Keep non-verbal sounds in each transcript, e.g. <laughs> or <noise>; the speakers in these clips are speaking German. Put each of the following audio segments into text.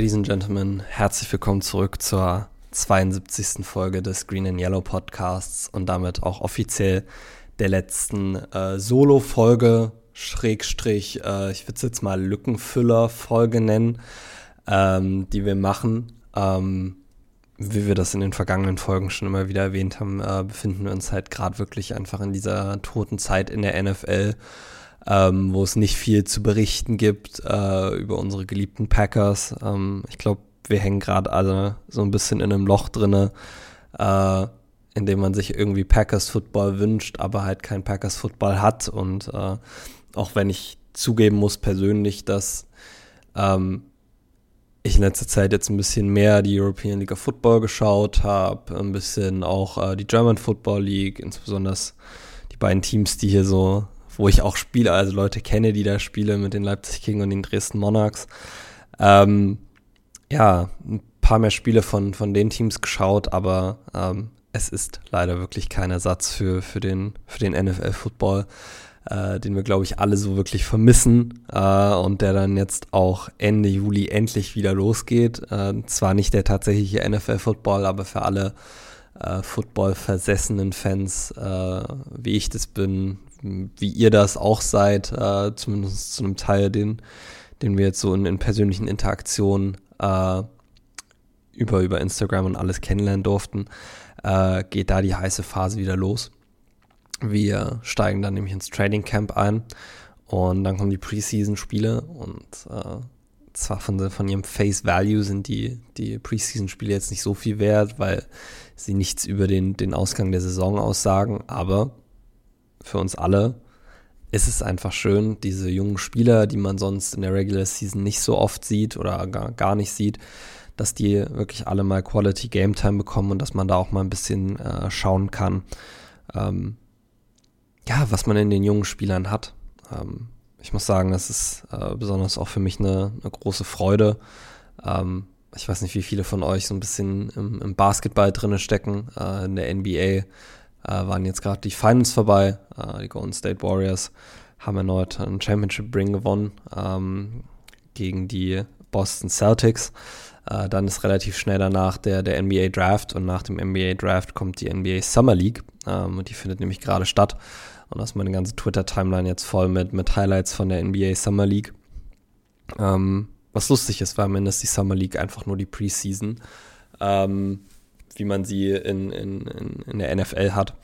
Ladies and Gentlemen, herzlich willkommen zurück zur 72. Folge des Green and Yellow Podcasts und damit auch offiziell der letzten äh, Solo-Folge, Schrägstrich, äh, ich würde es jetzt mal Lückenfüller-Folge nennen, ähm, die wir machen. Ähm, wie wir das in den vergangenen Folgen schon immer wieder erwähnt haben, äh, befinden wir uns halt gerade wirklich einfach in dieser toten Zeit in der NFL, ähm, wo es nicht viel zu berichten gibt äh, über unsere geliebten Packers. Ähm, ich glaube, wir hängen gerade alle so ein bisschen in einem Loch drinne, äh, in dem man sich irgendwie Packers Football wünscht, aber halt kein Packers Football hat. Und äh, auch wenn ich zugeben muss persönlich, dass ähm, ich in letzter Zeit jetzt ein bisschen mehr die European League of Football geschaut habe, ein bisschen auch äh, die German Football League, insbesondere die beiden Teams, die hier so, wo ich auch spiele, also Leute kenne, die da spielen mit den Leipzig King und den Dresden Monarchs. Ähm, ja, ein paar mehr Spiele von, von den Teams geschaut, aber ähm, es ist leider wirklich kein Ersatz für, für den, für den NFL-Football äh, den wir, glaube ich, alle so wirklich vermissen äh, und der dann jetzt auch Ende Juli endlich wieder losgeht. Äh, zwar nicht der tatsächliche NFL-Football, aber für alle äh, Football-versessenen Fans, äh, wie ich das bin, wie ihr das auch seid, äh, zumindest zu einem Teil, den, den wir jetzt so in, in persönlichen Interaktionen äh, über, über Instagram und alles kennenlernen durften, äh, geht da die heiße Phase wieder los. Wir steigen dann nämlich ins Trading Camp ein und dann kommen die Preseason-Spiele und äh, zwar von, von ihrem Face Value sind die, die Preseason-Spiele jetzt nicht so viel wert, weil sie nichts über den, den Ausgang der Saison aussagen, aber für uns alle ist es einfach schön, diese jungen Spieler, die man sonst in der Regular Season nicht so oft sieht oder gar, gar nicht sieht, dass die wirklich alle mal Quality Game Time bekommen und dass man da auch mal ein bisschen äh, schauen kann. Ähm, ja, was man in den jungen Spielern hat. Ähm, ich muss sagen, das ist äh, besonders auch für mich eine, eine große Freude. Ähm, ich weiß nicht, wie viele von euch so ein bisschen im, im Basketball drinne stecken. Äh, in der NBA waren jetzt gerade die Finals vorbei. Äh, die Golden State Warriors haben erneut einen Championship Ring gewonnen ähm, gegen die Boston Celtics. Äh, dann ist relativ schnell danach der, der NBA Draft und nach dem NBA Draft kommt die NBA Summer League ähm, und die findet nämlich gerade statt. Und da ist meine ganze Twitter-Timeline jetzt voll mit, mit Highlights von der NBA Summer League. Ähm, was lustig ist, weil am Ende ist die Summer League einfach nur die Preseason, ähm, wie man sie in, in, in, der NFL hat.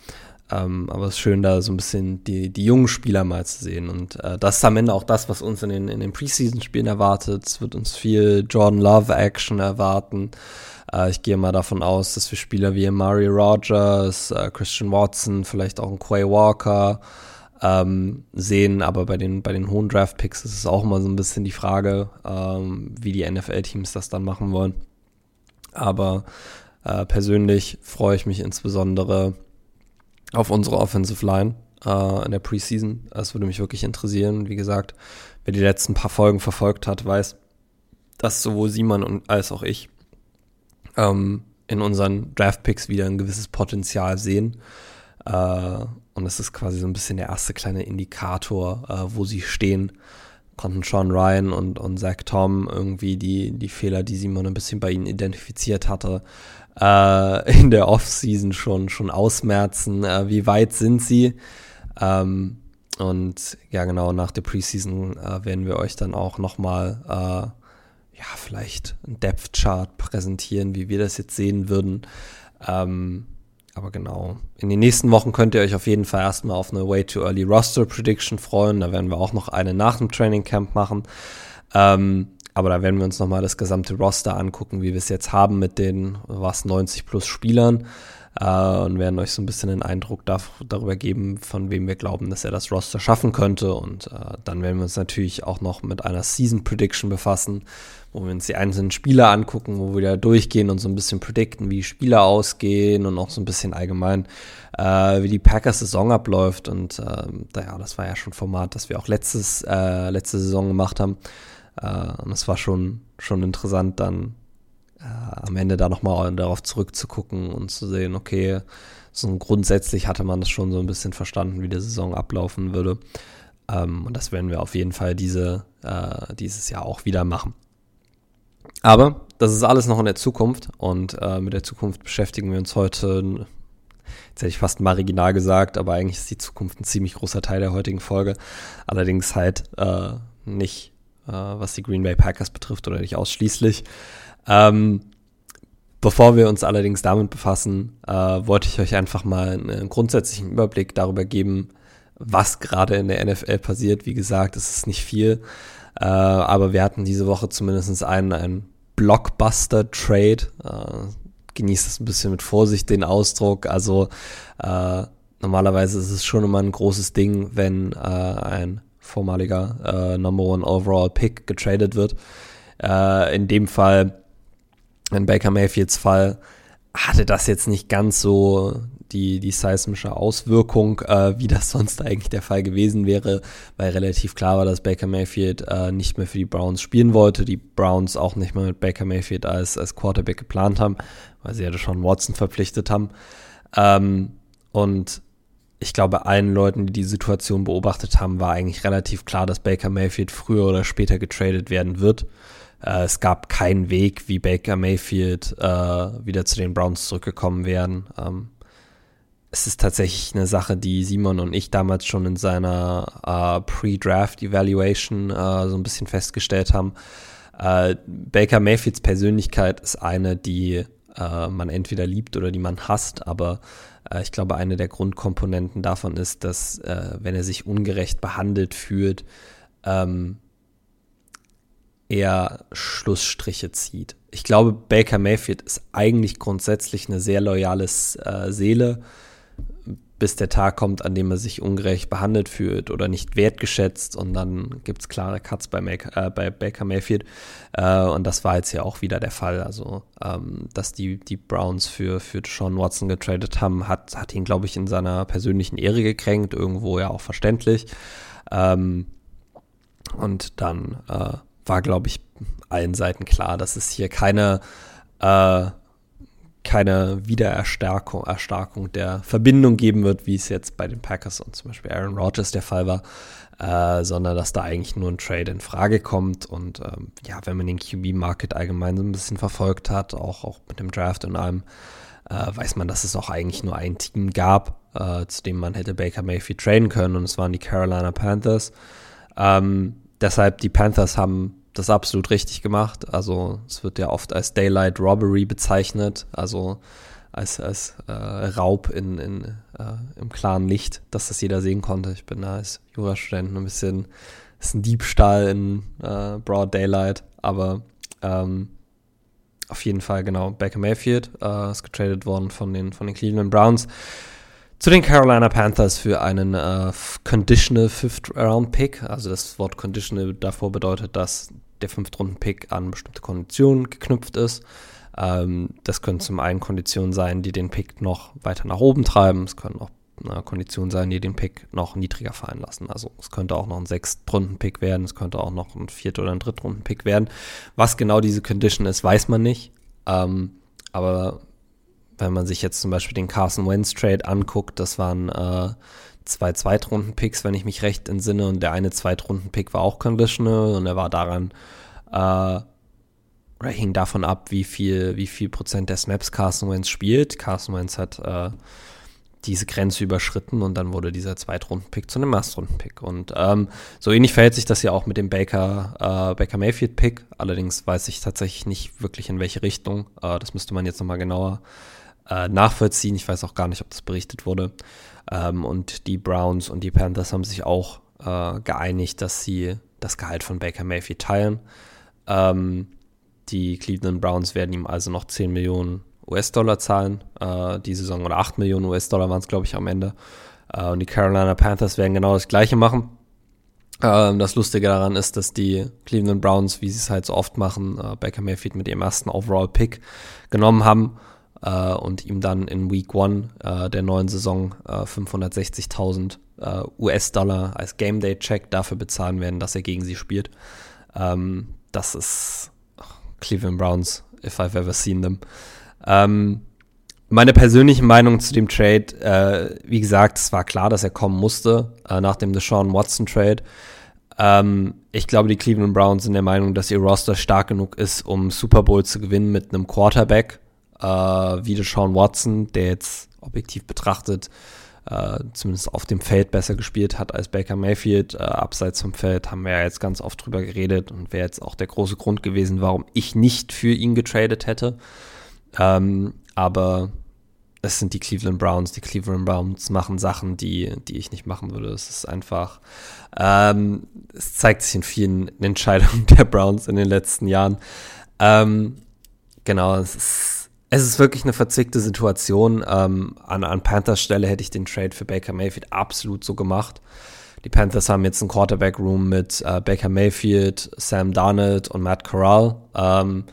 Ähm, aber es ist schön, da so ein bisschen die, die jungen Spieler mal zu sehen. Und äh, das ist am Ende auch das, was uns in den, in den Preseason-Spielen erwartet. Es wird uns viel Jordan Love-Action erwarten. Äh, ich gehe mal davon aus, dass wir Spieler wie Mari Rogers, äh, Christian Watson, vielleicht auch ein Quay Walker ähm, sehen, aber bei den, bei den hohen Draft-Picks ist es auch immer so ein bisschen die Frage, ähm, wie die NFL-Teams das dann machen wollen. Aber äh, persönlich freue ich mich insbesondere auf unsere Offensive Line äh, in der Preseason. Das würde mich wirklich interessieren. Wie gesagt, wer die letzten paar Folgen verfolgt hat, weiß, dass sowohl Simon und als auch ich ähm, in unseren Draft-Picks wieder ein gewisses Potenzial sehen. Äh, und das ist quasi so ein bisschen der erste kleine Indikator, äh, wo sie stehen. Konnten Sean Ryan und, und Zach Tom irgendwie die, die Fehler, die Simon ein bisschen bei ihnen identifiziert hatte, äh, in der Offseason schon, schon ausmerzen. Äh, wie weit sind sie? Ähm, und ja, genau, nach der Preseason äh, werden wir euch dann auch nochmal äh, ja, vielleicht ein Depth-Chart präsentieren, wie wir das jetzt sehen würden. Ähm, aber genau, in den nächsten Wochen könnt ihr euch auf jeden Fall erstmal auf eine Way Too Early Roster Prediction freuen. Da werden wir auch noch eine nach dem Training Camp machen. Ähm, aber da werden wir uns nochmal das gesamte Roster angucken, wie wir es jetzt haben mit den was 90 plus Spielern äh, und werden euch so ein bisschen einen Eindruck darüber geben, von wem wir glauben, dass er das Roster schaffen könnte. Und äh, dann werden wir uns natürlich auch noch mit einer Season Prediction befassen, wo wir uns die einzelnen Spieler angucken, wo wir da durchgehen und so ein bisschen predikten, wie Spieler ausgehen und auch so ein bisschen allgemein, äh, wie die Packers Saison abläuft. Und äh, ja, das war ja schon Format, das wir auch letztes, äh, letzte Saison gemacht haben. Äh, und es war schon, schon interessant, dann äh, am Ende da nochmal darauf zurückzugucken und zu sehen, okay, so grundsätzlich hatte man das schon so ein bisschen verstanden, wie die Saison ablaufen würde. Ähm, und das werden wir auf jeden Fall diese, äh, dieses Jahr auch wieder machen. Aber das ist alles noch in der Zukunft und äh, mit der Zukunft beschäftigen wir uns heute. Jetzt hätte ich fast marginal gesagt, aber eigentlich ist die Zukunft ein ziemlich großer Teil der heutigen Folge. Allerdings halt äh, nicht, äh, was die Green Bay Packers betrifft oder nicht ausschließlich. Ähm, bevor wir uns allerdings damit befassen, äh, wollte ich euch einfach mal einen grundsätzlichen Überblick darüber geben, was gerade in der NFL passiert. Wie gesagt, es ist nicht viel, äh, aber wir hatten diese Woche zumindest einen, einen Blockbuster-Trade. Äh, genießt das ein bisschen mit Vorsicht, den Ausdruck. Also äh, normalerweise ist es schon immer ein großes Ding, wenn äh, ein vormaliger äh, Number One Overall Pick getradet wird. Äh, in dem Fall, in Baker Mayfields Fall, hatte das jetzt nicht ganz so die, die seismische Auswirkung, äh, wie das sonst eigentlich der Fall gewesen wäre, weil relativ klar war, dass Baker Mayfield äh, nicht mehr für die Browns spielen wollte, die Browns auch nicht mehr mit Baker Mayfield als, als Quarterback geplant haben, weil sie ja schon Watson verpflichtet haben. Ähm, und ich glaube, allen Leuten, die die Situation beobachtet haben, war eigentlich relativ klar, dass Baker Mayfield früher oder später getradet werden wird. Äh, es gab keinen Weg, wie Baker Mayfield äh, wieder zu den Browns zurückgekommen wären. Ähm, es ist tatsächlich eine Sache, die Simon und ich damals schon in seiner äh, Pre-Draft-Evaluation äh, so ein bisschen festgestellt haben. Äh, Baker Mayfields Persönlichkeit ist eine, die äh, man entweder liebt oder die man hasst, aber ich glaube, eine der Grundkomponenten davon ist, dass äh, wenn er sich ungerecht behandelt fühlt, ähm, er Schlussstriche zieht. Ich glaube, Baker Mayfield ist eigentlich grundsätzlich eine sehr loyale Seele bis der Tag kommt, an dem er sich ungerecht behandelt fühlt oder nicht wertgeschätzt und dann gibt es klare Cuts bei, Make, äh, bei Baker Mayfield. Äh, und das war jetzt ja auch wieder der Fall, also ähm, dass die, die Browns für, für Sean Watson getradet haben, hat, hat ihn glaube ich in seiner persönlichen Ehre gekränkt, irgendwo ja auch verständlich. Ähm, und dann äh, war glaube ich allen Seiten klar, dass es hier keine äh, keine Wiedererstarkung Erstarkung der Verbindung geben wird, wie es jetzt bei den Packers und zum Beispiel Aaron Rodgers der Fall war, äh, sondern dass da eigentlich nur ein Trade in Frage kommt. Und ähm, ja, wenn man den QB-Market allgemein so ein bisschen verfolgt hat, auch, auch mit dem Draft und allem, äh, weiß man, dass es auch eigentlich nur ein Team gab, äh, zu dem man hätte Baker Mayfield traden können, und es waren die Carolina Panthers. Ähm, deshalb, die Panthers haben das absolut richtig gemacht. Also es wird ja oft als Daylight Robbery bezeichnet, also als, als äh, Raub in, in, äh, im klaren Licht, dass das jeder sehen konnte. Ich bin da als Jurastudent ein bisschen, ist ein Diebstahl in äh, Broad Daylight, aber ähm, auf jeden Fall genau Baker Mayfield äh, ist getradet worden von den, von den Cleveland Browns zu den Carolina Panthers für einen äh, Conditional Fifth Round Pick. Also das Wort Conditional davor bedeutet, dass der Fünftrunden-Pick an bestimmte Konditionen geknüpft ist. Ähm, das können zum einen Konditionen sein, die den Pick noch weiter nach oben treiben. Es können auch äh, Konditionen sein, die den Pick noch niedriger fallen lassen. Also es könnte auch noch ein Sechstrunden-Pick werden, es könnte auch noch ein Viert- oder ein Drittrunden-Pick werden. Was genau diese Condition ist, weiß man nicht. Ähm, aber wenn man sich jetzt zum Beispiel den Carson Wentz Trade anguckt, das waren äh, zwei Zweitrunden-Picks, wenn ich mich recht entsinne, und der eine Zweitrunden-Pick war auch conditional und er war daran, äh, oder hing davon ab, wie viel, wie viel Prozent der Snaps Carson Wentz spielt. Carson Wentz hat äh, diese Grenze überschritten und dann wurde dieser Zweitrunden-Pick zu einem Erstrunden-Pick. Und ähm, so ähnlich verhält sich das ja auch mit dem Baker, äh, Baker Mayfield-Pick. Allerdings weiß ich tatsächlich nicht wirklich in welche Richtung. Äh, das müsste man jetzt nochmal genauer äh, nachvollziehen. Ich weiß auch gar nicht, ob das berichtet wurde. Ähm, und die Browns und die Panthers haben sich auch äh, geeinigt, dass sie das Gehalt von Baker Mayfield teilen. Ähm, die Cleveland Browns werden ihm also noch 10 Millionen US-Dollar zahlen, äh, die Saison, oder 8 Millionen US-Dollar waren es, glaube ich, am Ende. Äh, und die Carolina Panthers werden genau das Gleiche machen. Ähm, das Lustige daran ist, dass die Cleveland Browns, wie sie es halt so oft machen, äh, Baker Mayfield mit ihrem ersten Overall-Pick genommen haben äh, und ihm dann in Week One äh, der neuen Saison äh, 560.000 äh, US-Dollar als Game Day Check dafür bezahlen werden, dass er gegen sie spielt. Ähm, das ist Cleveland Browns, if I've ever seen them. Ähm, meine persönliche Meinung zu dem Trade, äh, wie gesagt, es war klar, dass er kommen musste äh, nach dem Deshaun Watson Trade. Ähm, ich glaube, die Cleveland Browns sind der Meinung, dass ihr Roster stark genug ist, um Super Bowl zu gewinnen mit einem Quarterback, äh, wie Sean Watson, der jetzt objektiv betrachtet äh, zumindest auf dem Feld besser gespielt hat als Baker Mayfield. Äh, abseits vom Feld haben wir ja jetzt ganz oft drüber geredet und wäre jetzt auch der große Grund gewesen, warum ich nicht für ihn getradet hätte. Ähm, aber es sind die Cleveland Browns. Die Cleveland Browns machen Sachen, die, die ich nicht machen würde. Es ist einfach, ähm, es zeigt sich in vielen Entscheidungen <laughs> der Browns in den letzten Jahren. Ähm, genau, es ist es ist wirklich eine verzwickte Situation. Ähm, an, an Panthers Stelle hätte ich den Trade für Baker Mayfield absolut so gemacht. Die Panthers haben jetzt einen Quarterback-Room mit äh, Baker Mayfield, Sam Darnold und Matt Corral. Ähm,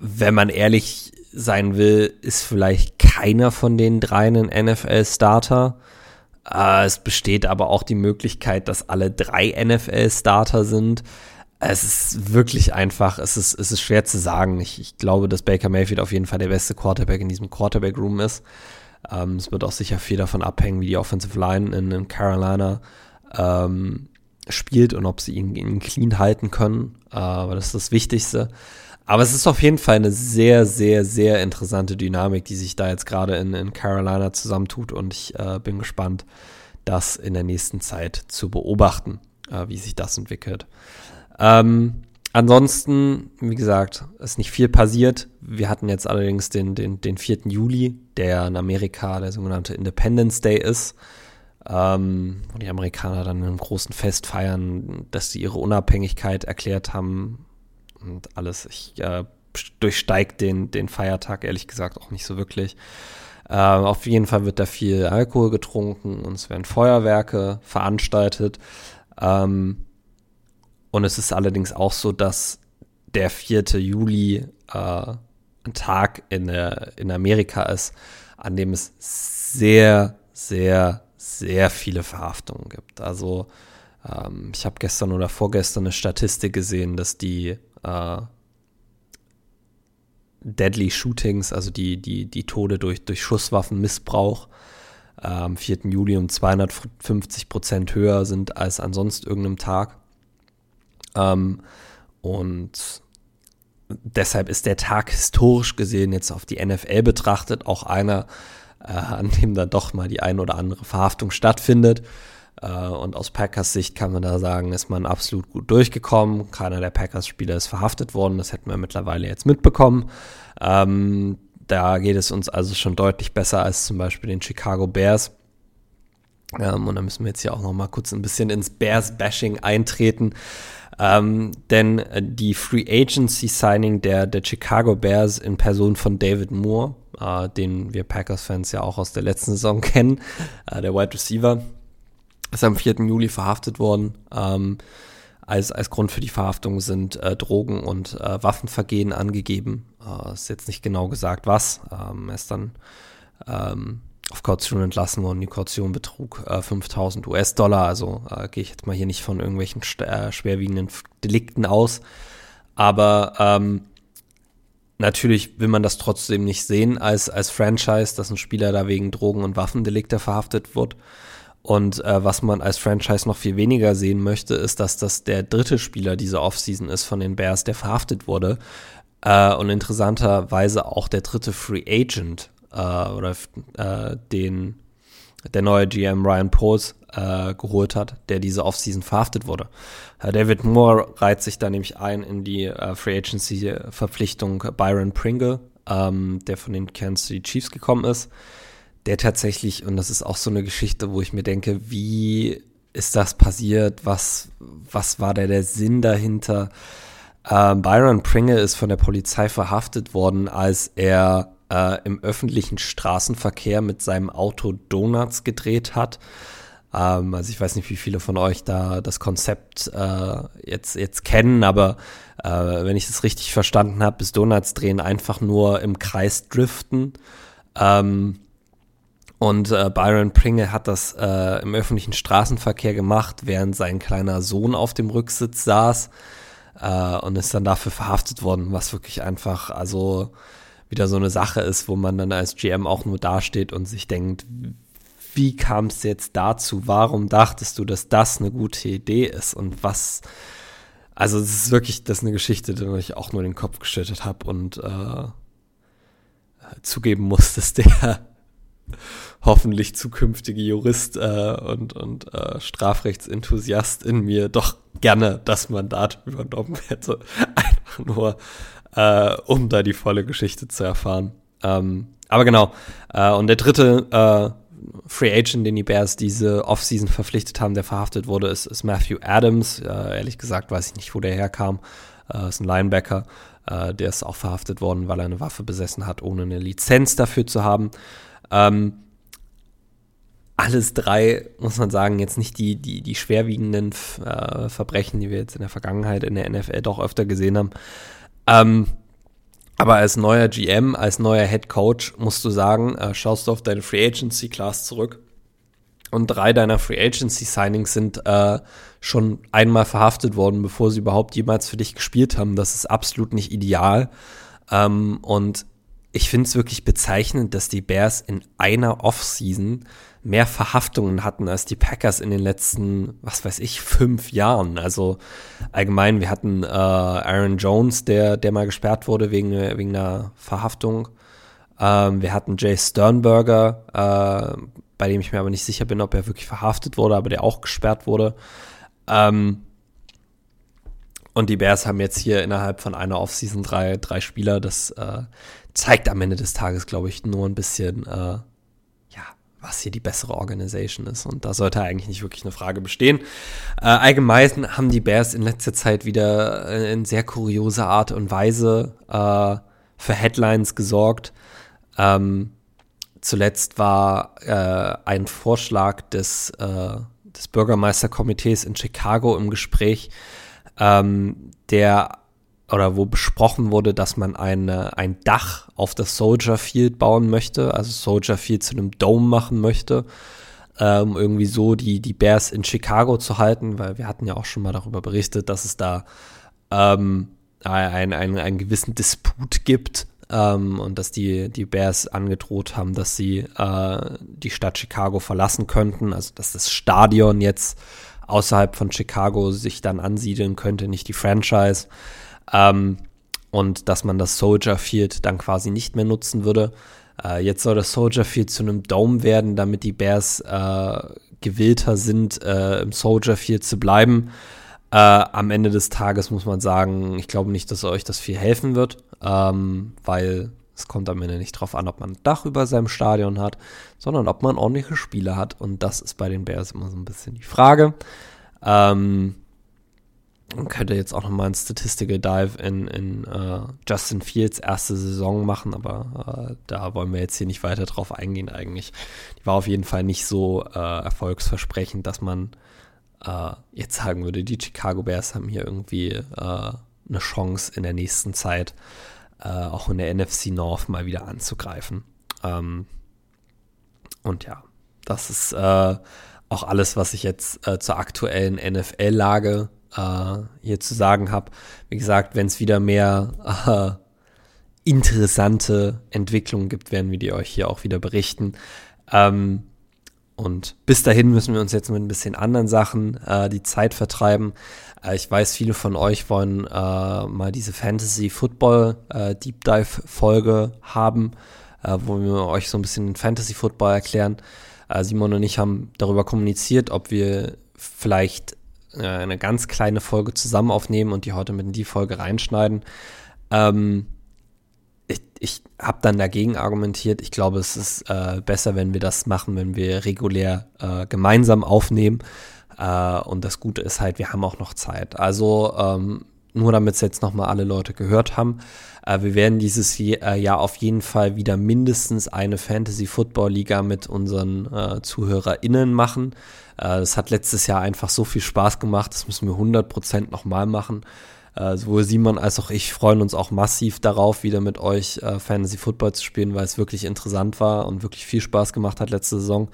wenn man ehrlich sein will, ist vielleicht keiner von den dreien ein NFL-Starter. Äh, es besteht aber auch die Möglichkeit, dass alle drei NFL-Starter sind. Es ist wirklich einfach, es ist, es ist schwer zu sagen. Ich, ich glaube, dass Baker Mayfield auf jeden Fall der beste Quarterback in diesem Quarterback-Room ist. Ähm, es wird auch sicher viel davon abhängen, wie die Offensive Line in, in Carolina ähm, spielt und ob sie ihn, ihn clean halten können. Äh, aber das ist das Wichtigste. Aber es ist auf jeden Fall eine sehr, sehr, sehr interessante Dynamik, die sich da jetzt gerade in, in Carolina zusammentut. Und ich äh, bin gespannt, das in der nächsten Zeit zu beobachten, äh, wie sich das entwickelt. Ähm, ansonsten, wie gesagt, ist nicht viel passiert. Wir hatten jetzt allerdings den, den, den 4. Juli, der in Amerika der sogenannte Independence Day ist. Ähm, wo die Amerikaner dann in einem großen Fest feiern, dass sie ihre Unabhängigkeit erklärt haben und alles. Ich äh, durchsteige den, den Feiertag ehrlich gesagt auch nicht so wirklich. Äh, auf jeden Fall wird da viel Alkohol getrunken und es werden Feuerwerke veranstaltet. Ähm, und es ist allerdings auch so, dass der 4. Juli äh, ein Tag in, der, in Amerika ist, an dem es sehr, sehr, sehr viele Verhaftungen gibt. Also ähm, ich habe gestern oder vorgestern eine Statistik gesehen, dass die äh, Deadly Shootings, also die, die, die Tode durch, durch Schusswaffenmissbrauch, äh, am 4. Juli um 250 Prozent höher sind als an sonst irgendeinem Tag. Ähm, und deshalb ist der Tag historisch gesehen jetzt auf die NFL betrachtet auch einer, äh, an dem dann doch mal die ein oder andere Verhaftung stattfindet. Äh, und aus Packers Sicht kann man da sagen, ist man absolut gut durchgekommen. Keiner der Packers-Spieler ist verhaftet worden. Das hätten wir mittlerweile jetzt mitbekommen. Ähm, da geht es uns also schon deutlich besser als zum Beispiel den Chicago Bears. Ähm, und da müssen wir jetzt hier auch noch mal kurz ein bisschen ins Bears-Bashing eintreten. Ähm, denn äh, die Free Agency Signing der, der Chicago Bears in Person von David Moore, äh, den wir Packers-Fans ja auch aus der letzten Saison <laughs> kennen, äh, der Wide Receiver, ist am 4. Juli verhaftet worden. Ähm, als, als Grund für die Verhaftung sind äh, Drogen- und äh, Waffenvergehen angegeben. Äh, ist jetzt nicht genau gesagt, was. Ähm, er ist dann ähm, auf Kaution entlassen worden. Die Kaution betrug äh, 5000 US-Dollar. Also äh, gehe ich jetzt mal hier nicht von irgendwelchen äh, schwerwiegenden Delikten aus. Aber ähm, natürlich will man das trotzdem nicht sehen als, als Franchise, dass ein Spieler da wegen Drogen- und Waffendelikte verhaftet wird. Und äh, was man als Franchise noch viel weniger sehen möchte, ist, dass das der dritte Spieler dieser Offseason ist von den Bears, der verhaftet wurde. Äh, und interessanterweise auch der dritte Free Agent äh, oder äh, den der neue GM Ryan Poles äh, geholt hat, der diese Offseason verhaftet wurde. Äh, David Moore reiht sich da nämlich ein in die äh, Free Agency Verpflichtung Byron Pringle, ähm, der von den Kansas City Chiefs gekommen ist, der tatsächlich und das ist auch so eine Geschichte, wo ich mir denke, wie ist das passiert? Was was war da der Sinn dahinter? Ähm, Byron Pringle ist von der Polizei verhaftet worden, als er äh, im öffentlichen Straßenverkehr mit seinem Auto Donuts gedreht hat. Ähm, also ich weiß nicht, wie viele von euch da das Konzept äh, jetzt, jetzt kennen, aber äh, wenn ich das richtig verstanden habe, ist Donuts drehen einfach nur im Kreis driften. Ähm, und äh, Byron Pringle hat das äh, im öffentlichen Straßenverkehr gemacht, während sein kleiner Sohn auf dem Rücksitz saß äh, und ist dann dafür verhaftet worden, was wirklich einfach, also wieder so eine Sache ist, wo man dann als GM auch nur dasteht und sich denkt, wie kam es jetzt dazu? Warum dachtest du, dass das eine gute Idee ist? Und was, also es ist wirklich, das ist eine Geschichte, die ich auch nur den Kopf geschüttet habe und äh, zugeben muss, <laughs> dass der hoffentlich zukünftige Jurist äh, und, und äh, Strafrechtsenthusiast in mir doch gerne das Mandat übernommen hätte. <laughs> Einfach nur, äh, um da die volle Geschichte zu erfahren. Ähm, aber genau. Äh, und der dritte äh, Free Agent, den die Bears diese Offseason verpflichtet haben, der verhaftet wurde, ist, ist Matthew Adams. Ehrlich gesagt weiß ich nicht, wo der herkam. Äh, ist ein Linebacker. Äh, der ist auch verhaftet worden, weil er eine Waffe besessen hat, ohne eine Lizenz dafür zu haben. Ähm, alles drei, muss man sagen, jetzt nicht die, die, die schwerwiegenden äh, Verbrechen, die wir jetzt in der Vergangenheit in der NFL doch öfter gesehen haben. Ähm, aber als neuer GM, als neuer Head Coach musst du sagen, äh, schaust du auf deine Free Agency Class zurück und drei deiner Free Agency Signings sind äh, schon einmal verhaftet worden, bevor sie überhaupt jemals für dich gespielt haben. Das ist absolut nicht ideal. Ähm, und ich finde es wirklich bezeichnend, dass die Bears in einer Offseason mehr Verhaftungen hatten als die Packers in den letzten, was weiß ich, fünf Jahren. Also allgemein, wir hatten äh, Aaron Jones, der, der mal gesperrt wurde wegen, wegen einer Verhaftung. Ähm, wir hatten Jay Sternberger, äh, bei dem ich mir aber nicht sicher bin, ob er wirklich verhaftet wurde, aber der auch gesperrt wurde. Ähm, und die Bears haben jetzt hier innerhalb von einer Offseason drei, drei Spieler. Das äh, zeigt am Ende des Tages, glaube ich, nur ein bisschen, äh, was hier die bessere Organisation ist. Und da sollte eigentlich nicht wirklich eine Frage bestehen. Äh, allgemein haben die Bears in letzter Zeit wieder in sehr kurioser Art und Weise äh, für Headlines gesorgt. Ähm, zuletzt war äh, ein Vorschlag des, äh, des Bürgermeisterkomitees in Chicago im Gespräch, ähm, der oder wo besprochen wurde, dass man eine, ein Dach auf das Soldier Field bauen möchte, also Soldier Field zu einem Dome machen möchte, ähm, irgendwie so die, die Bears in Chicago zu halten, weil wir hatten ja auch schon mal darüber berichtet, dass es da ähm, einen, einen, einen gewissen Disput gibt ähm, und dass die, die Bears angedroht haben, dass sie äh, die Stadt Chicago verlassen könnten, also dass das Stadion jetzt außerhalb von Chicago sich dann ansiedeln könnte, nicht die Franchise. Ähm, und dass man das Soldier Field dann quasi nicht mehr nutzen würde. Äh, jetzt soll das Soldier Field zu einem Dome werden, damit die Bears äh, gewillter sind, äh, im Soldier Field zu bleiben. Äh, am Ende des Tages muss man sagen, ich glaube nicht, dass euch das viel helfen wird, ähm, weil es kommt am Ende nicht drauf an, ob man ein Dach über seinem Stadion hat, sondern ob man ordentliche Spiele hat. Und das ist bei den Bears immer so ein bisschen die Frage. Ähm, man könnte jetzt auch nochmal einen Statistical Dive in, in uh, Justin Fields erste Saison machen, aber uh, da wollen wir jetzt hier nicht weiter drauf eingehen eigentlich. Die war auf jeden Fall nicht so uh, erfolgsversprechend, dass man jetzt sagen würde, die Chicago Bears haben hier irgendwie eine Chance in der nächsten Zeit auch in der NFC North mal wieder anzugreifen. Ähm, und ja, das ist auch alles, was ich jetzt zur aktuellen NFL-Lage äh, hier zu sagen habe. Wie gesagt, wenn es wieder mehr äh, interessante Entwicklungen gibt, werden wir die euch hier auch wieder berichten. Ähm, und bis dahin müssen wir uns jetzt mit ein bisschen anderen Sachen äh, die Zeit vertreiben. Äh, ich weiß, viele von euch wollen äh, mal diese Fantasy Football äh, Deep Dive Folge haben, äh, wo wir euch so ein bisschen Fantasy Football erklären. Äh, Simon und ich haben darüber kommuniziert, ob wir vielleicht eine ganz kleine Folge zusammen aufnehmen und die heute mit in die Folge reinschneiden. Ähm, ich, ich habe dann dagegen argumentiert. Ich glaube, es ist äh, besser, wenn wir das machen, wenn wir regulär äh, gemeinsam aufnehmen. Äh, und das Gute ist halt, wir haben auch noch Zeit. Also ähm, nur damit es jetzt nochmal alle Leute gehört haben. Äh, wir werden dieses äh, Jahr auf jeden Fall wieder mindestens eine Fantasy Football Liga mit unseren äh, ZuhörerInnen machen. Äh, das hat letztes Jahr einfach so viel Spaß gemacht. Das müssen wir 100% nochmal machen. Äh, sowohl Simon als auch ich freuen uns auch massiv darauf, wieder mit euch äh, Fantasy Football zu spielen, weil es wirklich interessant war und wirklich viel Spaß gemacht hat letzte Saison.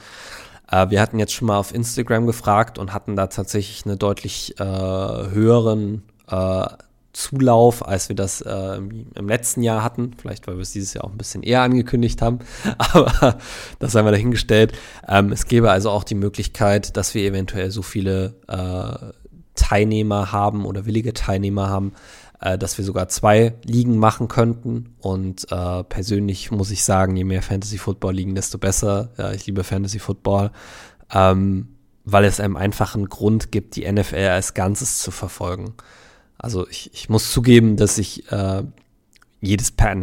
Äh, wir hatten jetzt schon mal auf Instagram gefragt und hatten da tatsächlich eine deutlich äh, höheren äh, Zulauf, als wir das äh, im letzten Jahr hatten. Vielleicht, weil wir es dieses Jahr auch ein bisschen eher angekündigt haben. <laughs> Aber das haben wir dahingestellt. Ähm, es gäbe also auch die Möglichkeit, dass wir eventuell so viele äh, Teilnehmer haben oder willige Teilnehmer haben, äh, dass wir sogar zwei Ligen machen könnten. Und äh, persönlich muss ich sagen, je mehr Fantasy Football liegen, desto besser. Ja, ich liebe Fantasy Football. Ähm, weil es einem einfachen Grund gibt, die NFL als Ganzes zu verfolgen. Also ich, ich muss zugeben, dass ich äh, jedes Pack,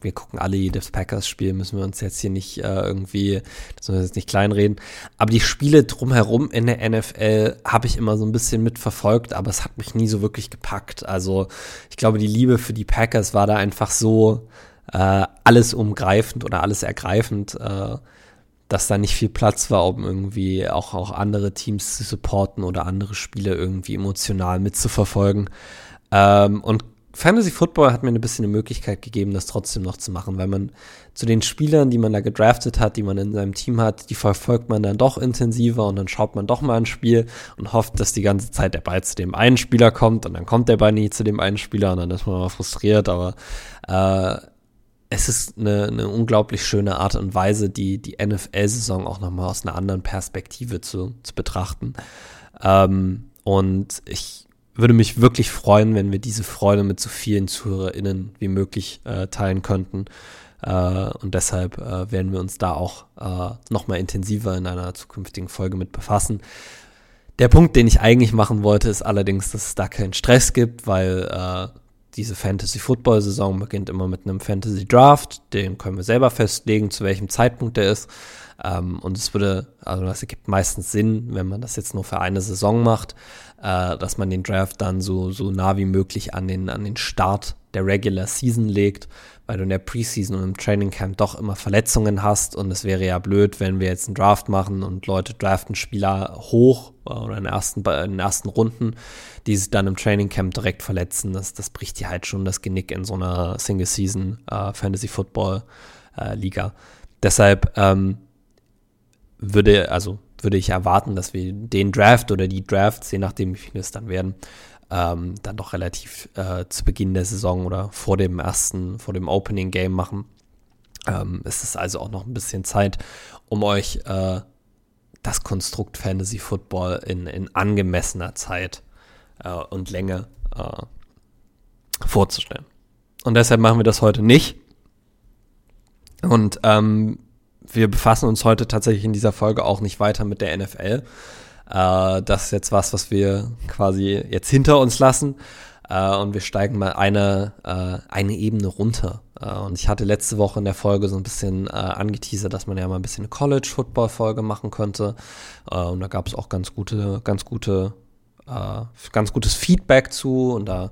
wir gucken alle jedes Packers-Spiel, müssen wir uns jetzt hier nicht äh, irgendwie, das müssen wir jetzt nicht kleinreden. Aber die Spiele drumherum in der NFL habe ich immer so ein bisschen mitverfolgt, aber es hat mich nie so wirklich gepackt. Also ich glaube, die Liebe für die Packers war da einfach so äh, alles umgreifend oder alles ergreifend. Äh, dass da nicht viel Platz war, um irgendwie auch, auch andere Teams zu supporten oder andere Spiele irgendwie emotional mitzuverfolgen. Ähm, und Fantasy Football hat mir ein bisschen eine Möglichkeit gegeben, das trotzdem noch zu machen, weil man zu den Spielern, die man da gedraftet hat, die man in seinem Team hat, die verfolgt man dann doch intensiver und dann schaut man doch mal ein Spiel und hofft, dass die ganze Zeit der Ball zu dem einen Spieler kommt und dann kommt der Ball nie zu dem einen Spieler und dann ist man mal frustriert, aber äh, es ist eine, eine unglaublich schöne Art und Weise, die, die NFL-Saison auch nochmal aus einer anderen Perspektive zu, zu betrachten. Ähm, und ich würde mich wirklich freuen, wenn wir diese Freude mit so vielen ZuhörerInnen wie möglich äh, teilen könnten. Äh, und deshalb äh, werden wir uns da auch äh, nochmal intensiver in einer zukünftigen Folge mit befassen. Der Punkt, den ich eigentlich machen wollte, ist allerdings, dass es da keinen Stress gibt, weil äh, diese Fantasy-Football-Saison beginnt immer mit einem Fantasy-Draft. Den können wir selber festlegen, zu welchem Zeitpunkt der ist. Ähm, und es würde, also das ergibt meistens Sinn, wenn man das jetzt nur für eine Saison macht, äh, dass man den Draft dann so, so nah wie möglich an den, an den Start der Regular Season legt, weil du in der Preseason und im Training Camp doch immer Verletzungen hast und es wäre ja blöd, wenn wir jetzt einen Draft machen und Leute draften Spieler hoch äh, oder in den ersten, in den ersten Runden, die sich dann im Training Camp direkt verletzen. Das, das bricht dir halt schon das Genick in so einer Single Season äh, Fantasy Football äh, Liga. Deshalb ähm, würde, also würde ich erwarten, dass wir den Draft oder die Drafts, je nachdem wie viele es dann werden, ähm, dann doch relativ äh, zu Beginn der Saison oder vor dem ersten, vor dem Opening Game machen. Ähm, es ist also auch noch ein bisschen Zeit, um euch äh, das Konstrukt Fantasy Football in, in angemessener Zeit äh, und Länge äh, vorzustellen. Und deshalb machen wir das heute nicht. Und ähm, wir befassen uns heute tatsächlich in dieser Folge auch nicht weiter mit der NFL. Äh, das ist jetzt was, was wir quasi jetzt hinter uns lassen. Äh, und wir steigen mal eine, äh, eine Ebene runter. Äh, und ich hatte letzte Woche in der Folge so ein bisschen äh, angeteasert, dass man ja mal ein bisschen eine College-Football-Folge machen könnte. Äh, und da gab es auch ganz gute, ganz gute, ganz gutes Feedback zu. Und da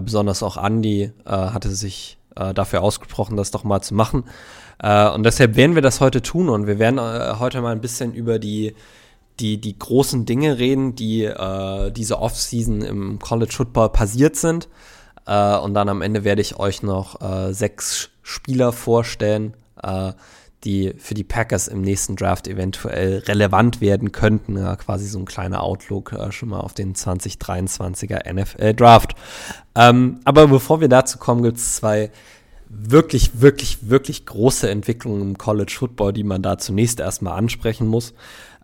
besonders auch Andy hatte sich dafür ausgesprochen, das doch mal zu machen. und deshalb werden wir das heute tun und wir werden heute mal ein bisschen über die die, die großen Dinge reden, die äh, diese Offseason im College Football passiert sind. Äh, und dann am Ende werde ich euch noch äh, sechs Spieler vorstellen, äh, die für die Packers im nächsten Draft eventuell relevant werden könnten. Ja, quasi so ein kleiner Outlook äh, schon mal auf den 2023er NFL Draft. Ähm, aber bevor wir dazu kommen, gibt es zwei wirklich, wirklich, wirklich große Entwicklungen im College Football, die man da zunächst erstmal ansprechen muss.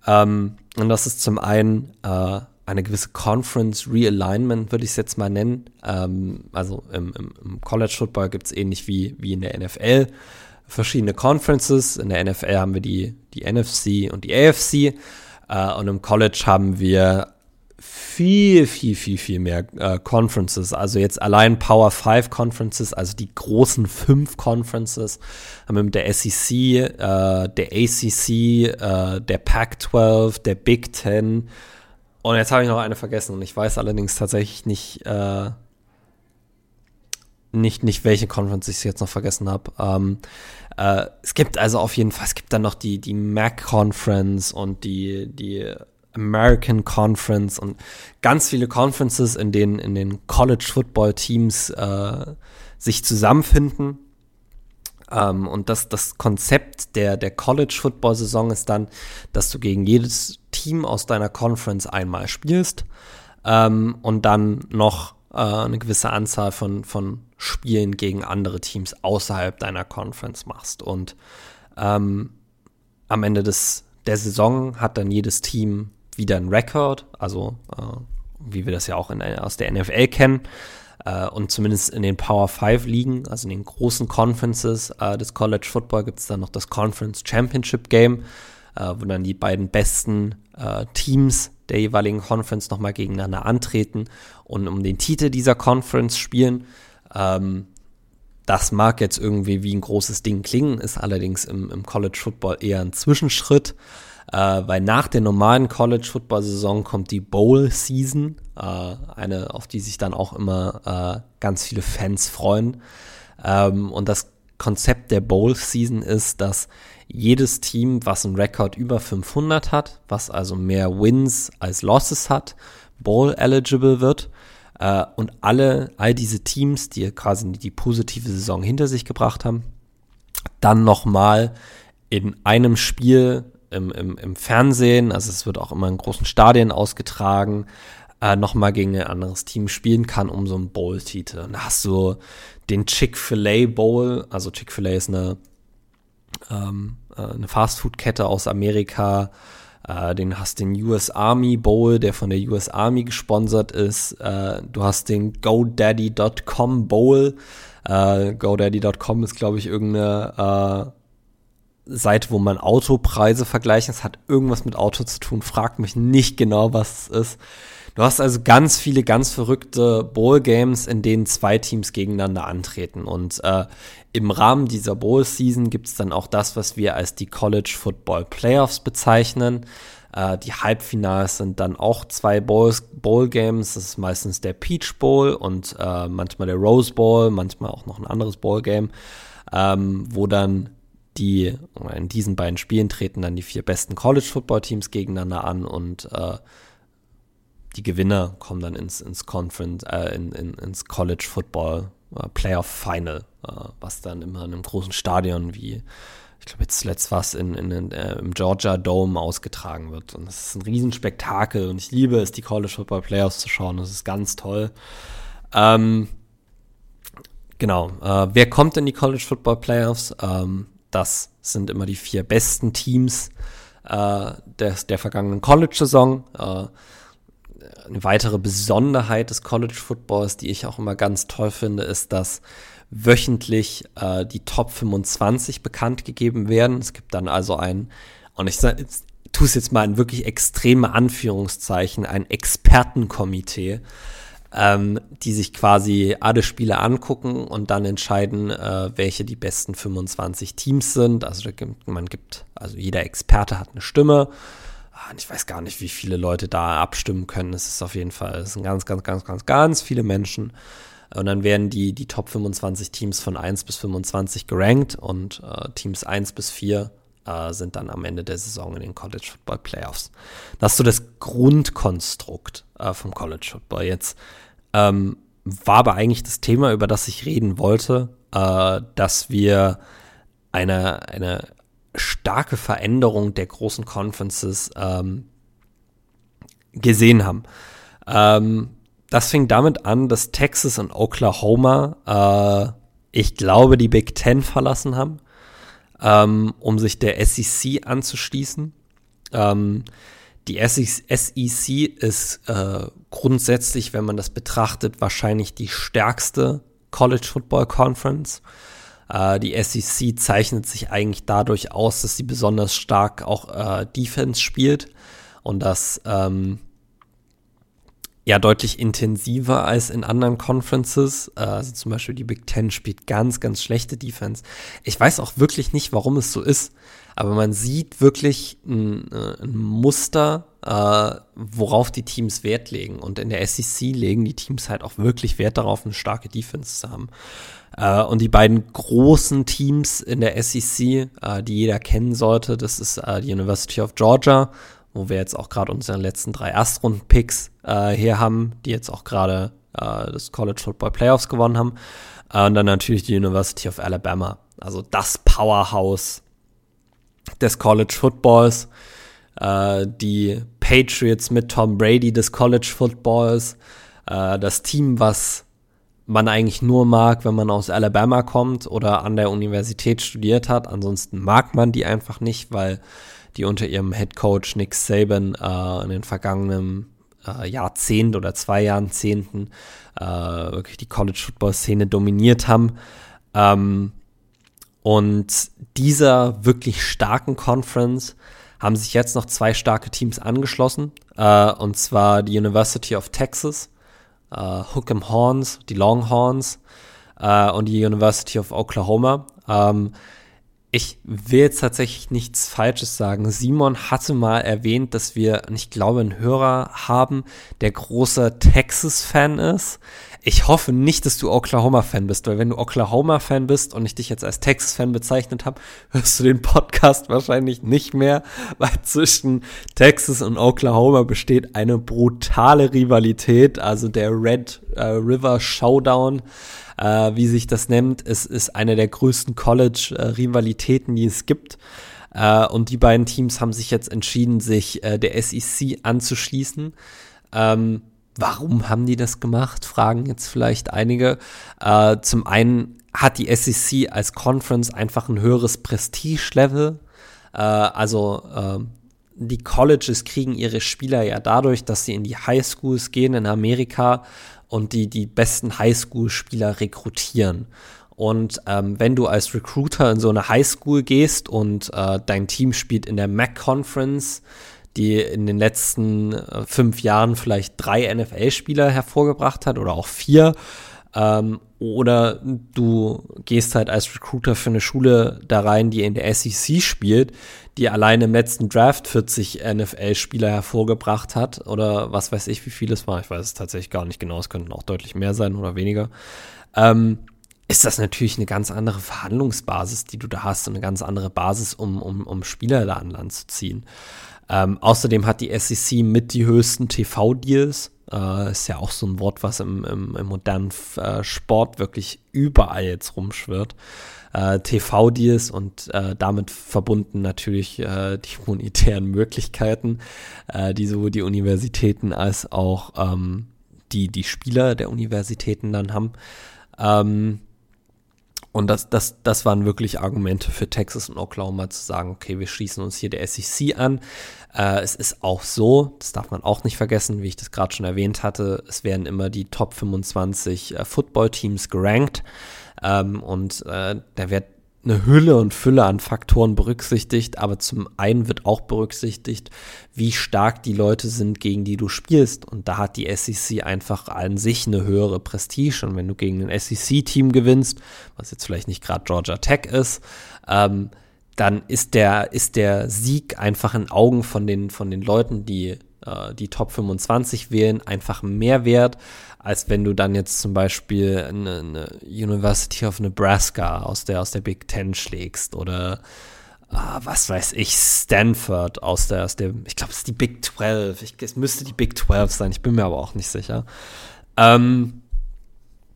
Ähm, und das ist zum einen äh, eine gewisse Conference Realignment, würde ich es jetzt mal nennen. Ähm, also im, im, im College Football gibt es ähnlich wie, wie in der NFL verschiedene Conferences. In der NFL haben wir die, die NFC und die AFC. Äh, und im College haben wir viel, viel, viel, viel mehr äh, Conferences. Also jetzt allein Power 5 Conferences, also die großen fünf Conferences, haben wir mit der SEC, äh, der ACC, äh, der Pac-12, der Big Ten. Und jetzt habe ich noch eine vergessen und ich weiß allerdings tatsächlich nicht, äh, nicht, nicht welche Conference ich jetzt noch vergessen habe. Ähm, äh, es gibt also auf jeden Fall, es gibt dann noch die, die MAC Conference und die, die American Conference und ganz viele Conferences, in denen in den College Football Teams äh, sich zusammenfinden. Ähm, und das, das Konzept der, der College Football Saison ist dann, dass du gegen jedes Team aus deiner Conference einmal spielst ähm, und dann noch äh, eine gewisse Anzahl von, von Spielen gegen andere Teams außerhalb deiner Conference machst. Und ähm, am Ende des, der Saison hat dann jedes Team wieder einen Rekord, also äh, wie wir das ja auch in, aus der NFL kennen. Uh, und zumindest in den Power 5 Ligen, also in den großen Conferences uh, des College Football, gibt es dann noch das Conference Championship Game, uh, wo dann die beiden besten Teams der jeweiligen Conference nochmal gegeneinander antreten und um den Titel dieser Conference spielen. Ähm, das mag jetzt irgendwie wie ein großes Ding klingen, ist allerdings im, im College Football eher ein Zwischenschritt, äh, weil nach der normalen College Football Saison kommt die Bowl Season, äh, eine, auf die sich dann auch immer äh, ganz viele Fans freuen. Ähm, und das Konzept der Bowl Season ist, dass jedes Team, was einen Rekord über 500 hat, was also mehr Wins als Losses hat, Bowl eligible wird. Äh, und alle, all diese Teams, die quasi die positive Saison hinter sich gebracht haben, dann nochmal in einem Spiel im, im, im Fernsehen, also es wird auch immer in großen Stadien ausgetragen, äh, nochmal gegen ein anderes Team spielen kann, um so einen Bowl-Titel. Und da hast du den Chick-fil-A Bowl, also Chick-fil-A ist eine ähm, äh, eine Fastfood-Kette aus Amerika. Äh, den hast den US Army Bowl, der von der US Army gesponsert ist. Äh, du hast den GoDaddy.com Bowl. Äh, GoDaddy.com ist, glaube ich, irgendeine äh, Seite, wo man Autopreise vergleicht. Es hat irgendwas mit Auto zu tun. Fragt mich nicht genau, was es ist. Du hast also ganz viele ganz verrückte Bowl-Games, in denen zwei Teams gegeneinander antreten. Und äh, im Rahmen dieser Bowl-Season gibt es dann auch das, was wir als die College Football Playoffs bezeichnen. Äh, die Halbfinals sind dann auch zwei Bowl-Games. Das ist meistens der Peach Bowl und äh, manchmal der Rose Bowl, manchmal auch noch ein anderes Bowl-Game, ähm, wo dann die, in diesen beiden Spielen treten dann die vier besten College-Football-Teams gegeneinander an und äh, die Gewinner kommen dann ins, ins Conference, äh, in, in, ins College Football äh, Playoff Final, äh, was dann immer in einem großen Stadion wie, ich glaube jetzt zuletzt was in, in, in äh, im Georgia Dome ausgetragen wird. Und das ist ein Riesenspektakel und ich liebe es, die College Football Playoffs zu schauen. Das ist ganz toll. Ähm, genau. Äh, wer kommt in die College Football Playoffs? Ähm, das sind immer die vier besten Teams äh, des, der vergangenen College-Saison. Äh, eine weitere Besonderheit des College Footballs, die ich auch immer ganz toll finde, ist, dass wöchentlich äh, die Top 25 bekannt gegeben werden. Es gibt dann also ein, und ich tue es jetzt mal in wirklich extreme Anführungszeichen, ein Expertenkomitee, ähm, die sich quasi alle Spiele angucken und dann entscheiden, äh, welche die besten 25 Teams sind. Also gibt, man gibt, also jeder Experte hat eine Stimme ich weiß gar nicht, wie viele Leute da abstimmen können. Es ist auf jeden Fall, es sind ganz, ganz, ganz, ganz, ganz viele Menschen. Und dann werden die, die Top 25 Teams von 1 bis 25 gerankt und äh, Teams 1 bis 4 äh, sind dann am Ende der Saison in den College Football Playoffs. Das ist so das Grundkonstrukt äh, vom College Football. Jetzt ähm, war aber eigentlich das Thema, über das ich reden wollte, äh, dass wir eine, eine starke Veränderung der großen Conferences ähm, gesehen haben. Ähm, das fing damit an, dass Texas und Oklahoma, äh, ich glaube, die Big Ten verlassen haben, ähm, um sich der SEC anzuschließen. Ähm, die SEC ist äh, grundsätzlich, wenn man das betrachtet, wahrscheinlich die stärkste College Football Conference. Äh, die SEC zeichnet sich eigentlich dadurch aus, dass sie besonders stark auch äh, Defense spielt und das ähm, ja deutlich intensiver als in anderen Conferences. Äh, also zum Beispiel die Big Ten spielt ganz, ganz schlechte Defense. Ich weiß auch wirklich nicht, warum es so ist, aber man sieht wirklich ein, äh, ein Muster, äh, worauf die Teams Wert legen. Und in der SEC legen die Teams halt auch wirklich Wert darauf, eine starke Defense zu haben. Und die beiden großen Teams in der SEC, die jeder kennen sollte, das ist die University of Georgia, wo wir jetzt auch gerade unsere letzten drei Erstrunden-Picks äh, her haben, die jetzt auch gerade äh, das College Football Playoffs gewonnen haben. Äh, und dann natürlich die University of Alabama, also das Powerhouse des College Footballs. die Patriots mit Tom Brady des College Footballs Äh, das Team, was man eigentlich nur mag, wenn man aus Alabama kommt oder an der Universität studiert hat. Ansonsten mag man die einfach nicht, weil die unter ihrem Head Coach Nick Saban äh, in den vergangenen äh, Jahrzehnt oder zwei Jahrzehnten äh, wirklich die College Football Szene dominiert haben. Ähm, und dieser wirklich starken Conference haben sich jetzt noch zwei starke Teams angeschlossen, äh, und zwar die University of Texas, äh, Hook'em Horns, die Longhorns äh, und die University of Oklahoma. Ähm, ich will jetzt tatsächlich nichts Falsches sagen. Simon hatte mal erwähnt, dass wir, ich glaube, einen Hörer haben, der großer Texas-Fan ist. Ich hoffe nicht, dass du Oklahoma-Fan bist, weil wenn du Oklahoma-Fan bist und ich dich jetzt als Texas-Fan bezeichnet habe, hörst du den Podcast wahrscheinlich nicht mehr, weil zwischen Texas und Oklahoma besteht eine brutale Rivalität, also der Red äh, River Showdown äh, wie sich das nennt. Es ist eine der größten College-Rivalitäten, die es gibt. Äh, und die beiden Teams haben sich jetzt entschieden, sich äh, der SEC anzuschließen. Ähm, warum haben die das gemacht? Fragen jetzt vielleicht einige. Äh, zum einen hat die SEC als Conference einfach ein höheres Prestige-Level. Äh, also ähm, die Colleges kriegen ihre Spieler ja dadurch, dass sie in die Highschools gehen in Amerika und die die besten Highschool-Spieler rekrutieren. Und ähm, wenn du als Recruiter in so eine Highschool gehst und äh, dein Team spielt in der MAC Conference, die in den letzten äh, fünf Jahren vielleicht drei NFL-Spieler hervorgebracht hat oder auch vier, ähm, oder du gehst halt als Recruiter für eine Schule da rein, die in der SEC spielt, die alleine im letzten Draft 40 NFL-Spieler hervorgebracht hat oder was weiß ich, wie viel es war. Ich weiß es tatsächlich gar nicht genau. Es könnten auch deutlich mehr sein oder weniger. Ähm, ist das natürlich eine ganz andere Verhandlungsbasis, die du da hast und eine ganz andere Basis, um, um, um Spieler da an Land zu ziehen. Ähm, außerdem hat die SEC mit die höchsten TV-Deals äh, ist ja auch so ein Wort, was im, im, im modernen äh, Sport wirklich überall jetzt rumschwirrt. Äh, TV-Deals und äh, damit verbunden natürlich äh, die monetären Möglichkeiten, äh, die sowohl die Universitäten als auch ähm, die, die Spieler der Universitäten dann haben. Ähm, und das, das, das waren wirklich Argumente für Texas und Oklahoma zu sagen, okay, wir schließen uns hier der SEC an. Äh, es ist auch so, das darf man auch nicht vergessen, wie ich das gerade schon erwähnt hatte, es werden immer die Top 25 äh, Football-Teams gerankt. Ähm, und äh, da wird eine Hülle und Fülle an Faktoren berücksichtigt, aber zum einen wird auch berücksichtigt, wie stark die Leute sind, gegen die du spielst. Und da hat die SEC einfach an sich eine höhere Prestige. Und wenn du gegen ein SEC-Team gewinnst, was jetzt vielleicht nicht gerade Georgia Tech ist, ähm, dann ist der, ist der Sieg einfach in Augen von den, von den Leuten, die äh, die Top 25 wählen, einfach mehr wert, als wenn du dann jetzt zum Beispiel eine, eine University of Nebraska aus der, aus der Big Ten schlägst oder ah, was weiß ich, Stanford aus der, aus der ich glaube, es ist die Big 12. Ich, es müsste die Big 12 sein, ich bin mir aber auch nicht sicher. Ähm,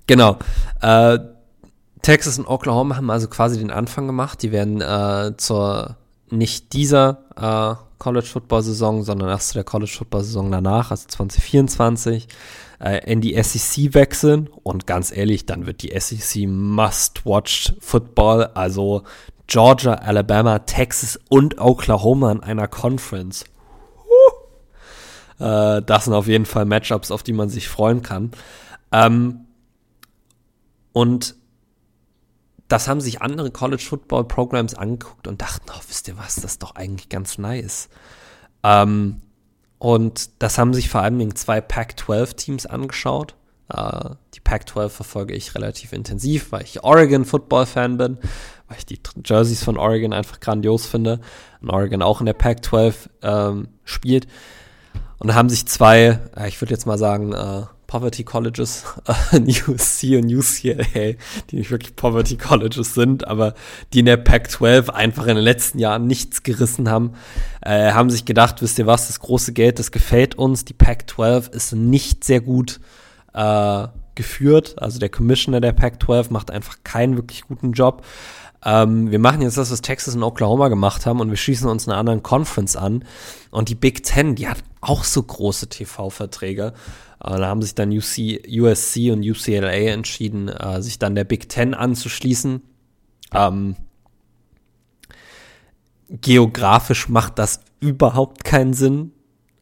genau. Äh, Texas und Oklahoma haben also quasi den Anfang gemacht. Die werden äh, zur nicht dieser äh, College Football Saison, sondern erst zu der College Football Saison danach, also 2024, äh, in die SEC wechseln. Und ganz ehrlich, dann wird die SEC Must-Watch Football, also Georgia, Alabama, Texas und Oklahoma in einer Conference. Äh, das sind auf jeden Fall Matchups, auf die man sich freuen kann. Ähm, und das haben sich andere College Football Programs angeguckt und dachten, oh, wisst ihr was, das ist doch eigentlich ganz nice. Ähm, und das haben sich vor allem zwei Pac-12-Teams angeschaut. Uh, die Pac-12 verfolge ich relativ intensiv, weil ich Oregon Football-Fan bin, weil ich die Jerseys von Oregon einfach grandios finde und Oregon auch in der Pac-12 ähm, spielt. Und da haben sich zwei, äh, ich würde jetzt mal sagen, äh, Poverty Colleges, USC und UCLA, die nicht wirklich Poverty Colleges sind, aber die in der Pac-12 einfach in den letzten Jahren nichts gerissen haben, äh, haben sich gedacht, wisst ihr was, das große Geld, das gefällt uns. Die Pac-12 ist nicht sehr gut äh, geführt. Also der Commissioner der Pac-12 macht einfach keinen wirklich guten Job. Ähm, wir machen jetzt das, was Texas und Oklahoma gemacht haben und wir schließen uns einer anderen Conference an. Und die Big Ten, die hat auch so große TV-Verträge. Äh, da haben sich dann UC, USC und UCLA entschieden, äh, sich dann der Big Ten anzuschließen. Ähm, geografisch macht das überhaupt keinen Sinn.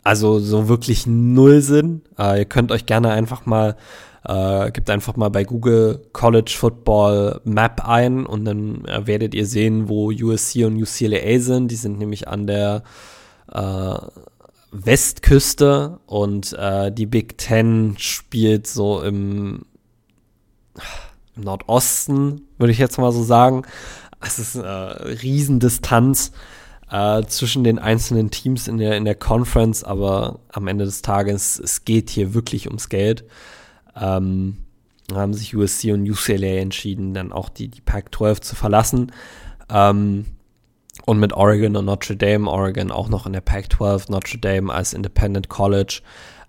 Also so wirklich null Sinn. Äh, ihr könnt euch gerne einfach mal, äh, gebt einfach mal bei Google College Football Map ein und dann äh, werdet ihr sehen, wo USC und UCLA sind. Die sind nämlich an der äh, Westküste und äh, die Big Ten spielt so im, Nordosten, würde ich jetzt mal so sagen. Es ist eine Riesendistanz äh, zwischen den einzelnen Teams in der, in der Conference, aber am Ende des Tages, es geht hier wirklich ums Geld. Ähm, haben sich USC und UCLA entschieden, dann auch die, die Pac-12 zu verlassen. Ähm, und mit Oregon und Notre Dame, Oregon auch noch in der Pac-12, Notre Dame als Independent College.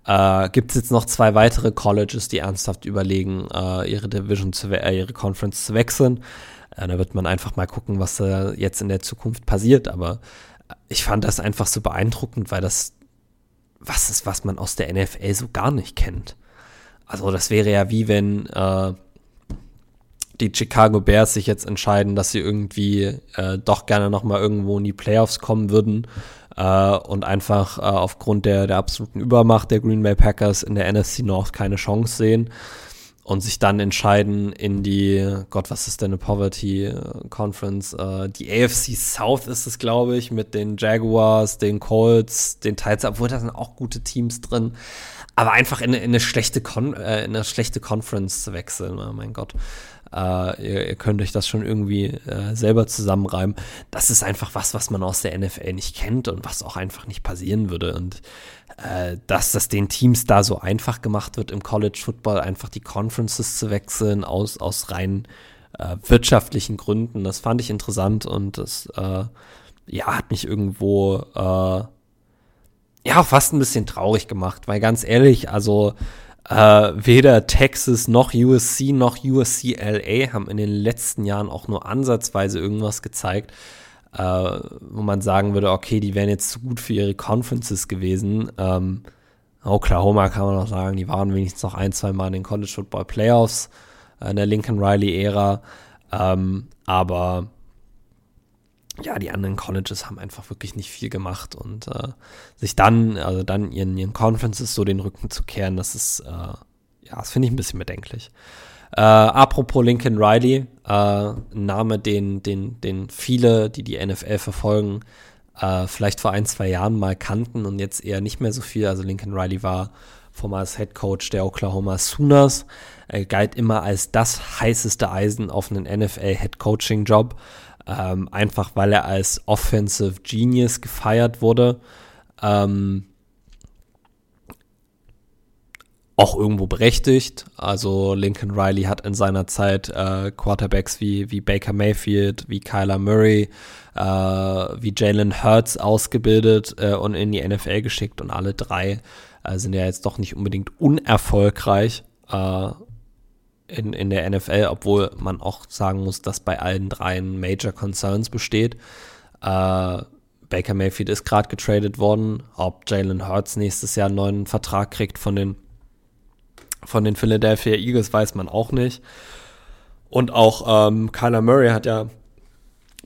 Äh, Gibt es jetzt noch zwei weitere Colleges, die ernsthaft überlegen, äh, ihre Division zu äh, ihre Conference zu wechseln. Äh, da wird man einfach mal gucken, was da jetzt in der Zukunft passiert. Aber ich fand das einfach so beeindruckend, weil das was ist, was man aus der NFL so gar nicht kennt. Also das wäre ja wie wenn äh, die Chicago Bears sich jetzt entscheiden, dass sie irgendwie äh, doch gerne nochmal irgendwo in die Playoffs kommen würden äh, und einfach äh, aufgrund der, der absoluten Übermacht der Green Bay Packers in der NFC North keine Chance sehen und sich dann entscheiden in die, Gott, was ist denn eine Poverty Conference? Äh, die AFC South ist es, glaube ich, mit den Jaguars, den Colts, den Titans, obwohl da sind auch gute Teams drin. Aber einfach in, in eine schlechte Con äh, in eine schlechte Conference zu wechseln, oh mein Gott. Äh, ihr, ihr, könnt euch das schon irgendwie äh, selber zusammenreimen. Das ist einfach was, was man aus der NFL nicht kennt und was auch einfach nicht passieren würde. Und äh, dass das den Teams da so einfach gemacht wird im College Football, einfach die Conferences zu wechseln aus, aus rein äh, wirtschaftlichen Gründen, das fand ich interessant und das äh, ja, hat mich irgendwo äh, ja fast ein bisschen traurig gemacht, weil ganz ehrlich, also äh, weder Texas noch USC noch USC LA haben in den letzten Jahren auch nur ansatzweise irgendwas gezeigt, äh, wo man sagen würde, okay, die wären jetzt zu gut für ihre Conferences gewesen. Ähm, Oklahoma kann man noch sagen, die waren wenigstens noch ein, zwei Mal in den College Football Playoffs äh, in der Lincoln Riley-Ära. Ähm, aber ja, die anderen Colleges haben einfach wirklich nicht viel gemacht und äh, sich dann, also dann ihren, ihren Conferences so den Rücken zu kehren, das ist, äh, ja, das finde ich ein bisschen bedenklich. Äh, apropos Lincoln Riley, äh, ein Name, den, den, den viele, die die NFL verfolgen, äh, vielleicht vor ein, zwei Jahren mal kannten und jetzt eher nicht mehr so viel. Also Lincoln Riley war vormals Head Coach der Oklahoma Sooners, er galt immer als das heißeste Eisen auf einen NFL Head Coaching Job ähm, einfach weil er als Offensive Genius gefeiert wurde. Ähm, auch irgendwo berechtigt. Also Lincoln Riley hat in seiner Zeit äh, Quarterbacks wie, wie Baker Mayfield, wie Kyler Murray, äh, wie Jalen Hurts ausgebildet äh, und in die NFL geschickt und alle drei äh, sind ja jetzt doch nicht unbedingt unerfolgreich. Äh, in, in der NFL, obwohl man auch sagen muss, dass bei allen dreien Major Concerns besteht. Äh, Baker Mayfield ist gerade getradet worden. Ob Jalen Hurts nächstes Jahr einen neuen Vertrag kriegt von den, von den Philadelphia Eagles, weiß man auch nicht. Und auch ähm, Kyler Murray hat ja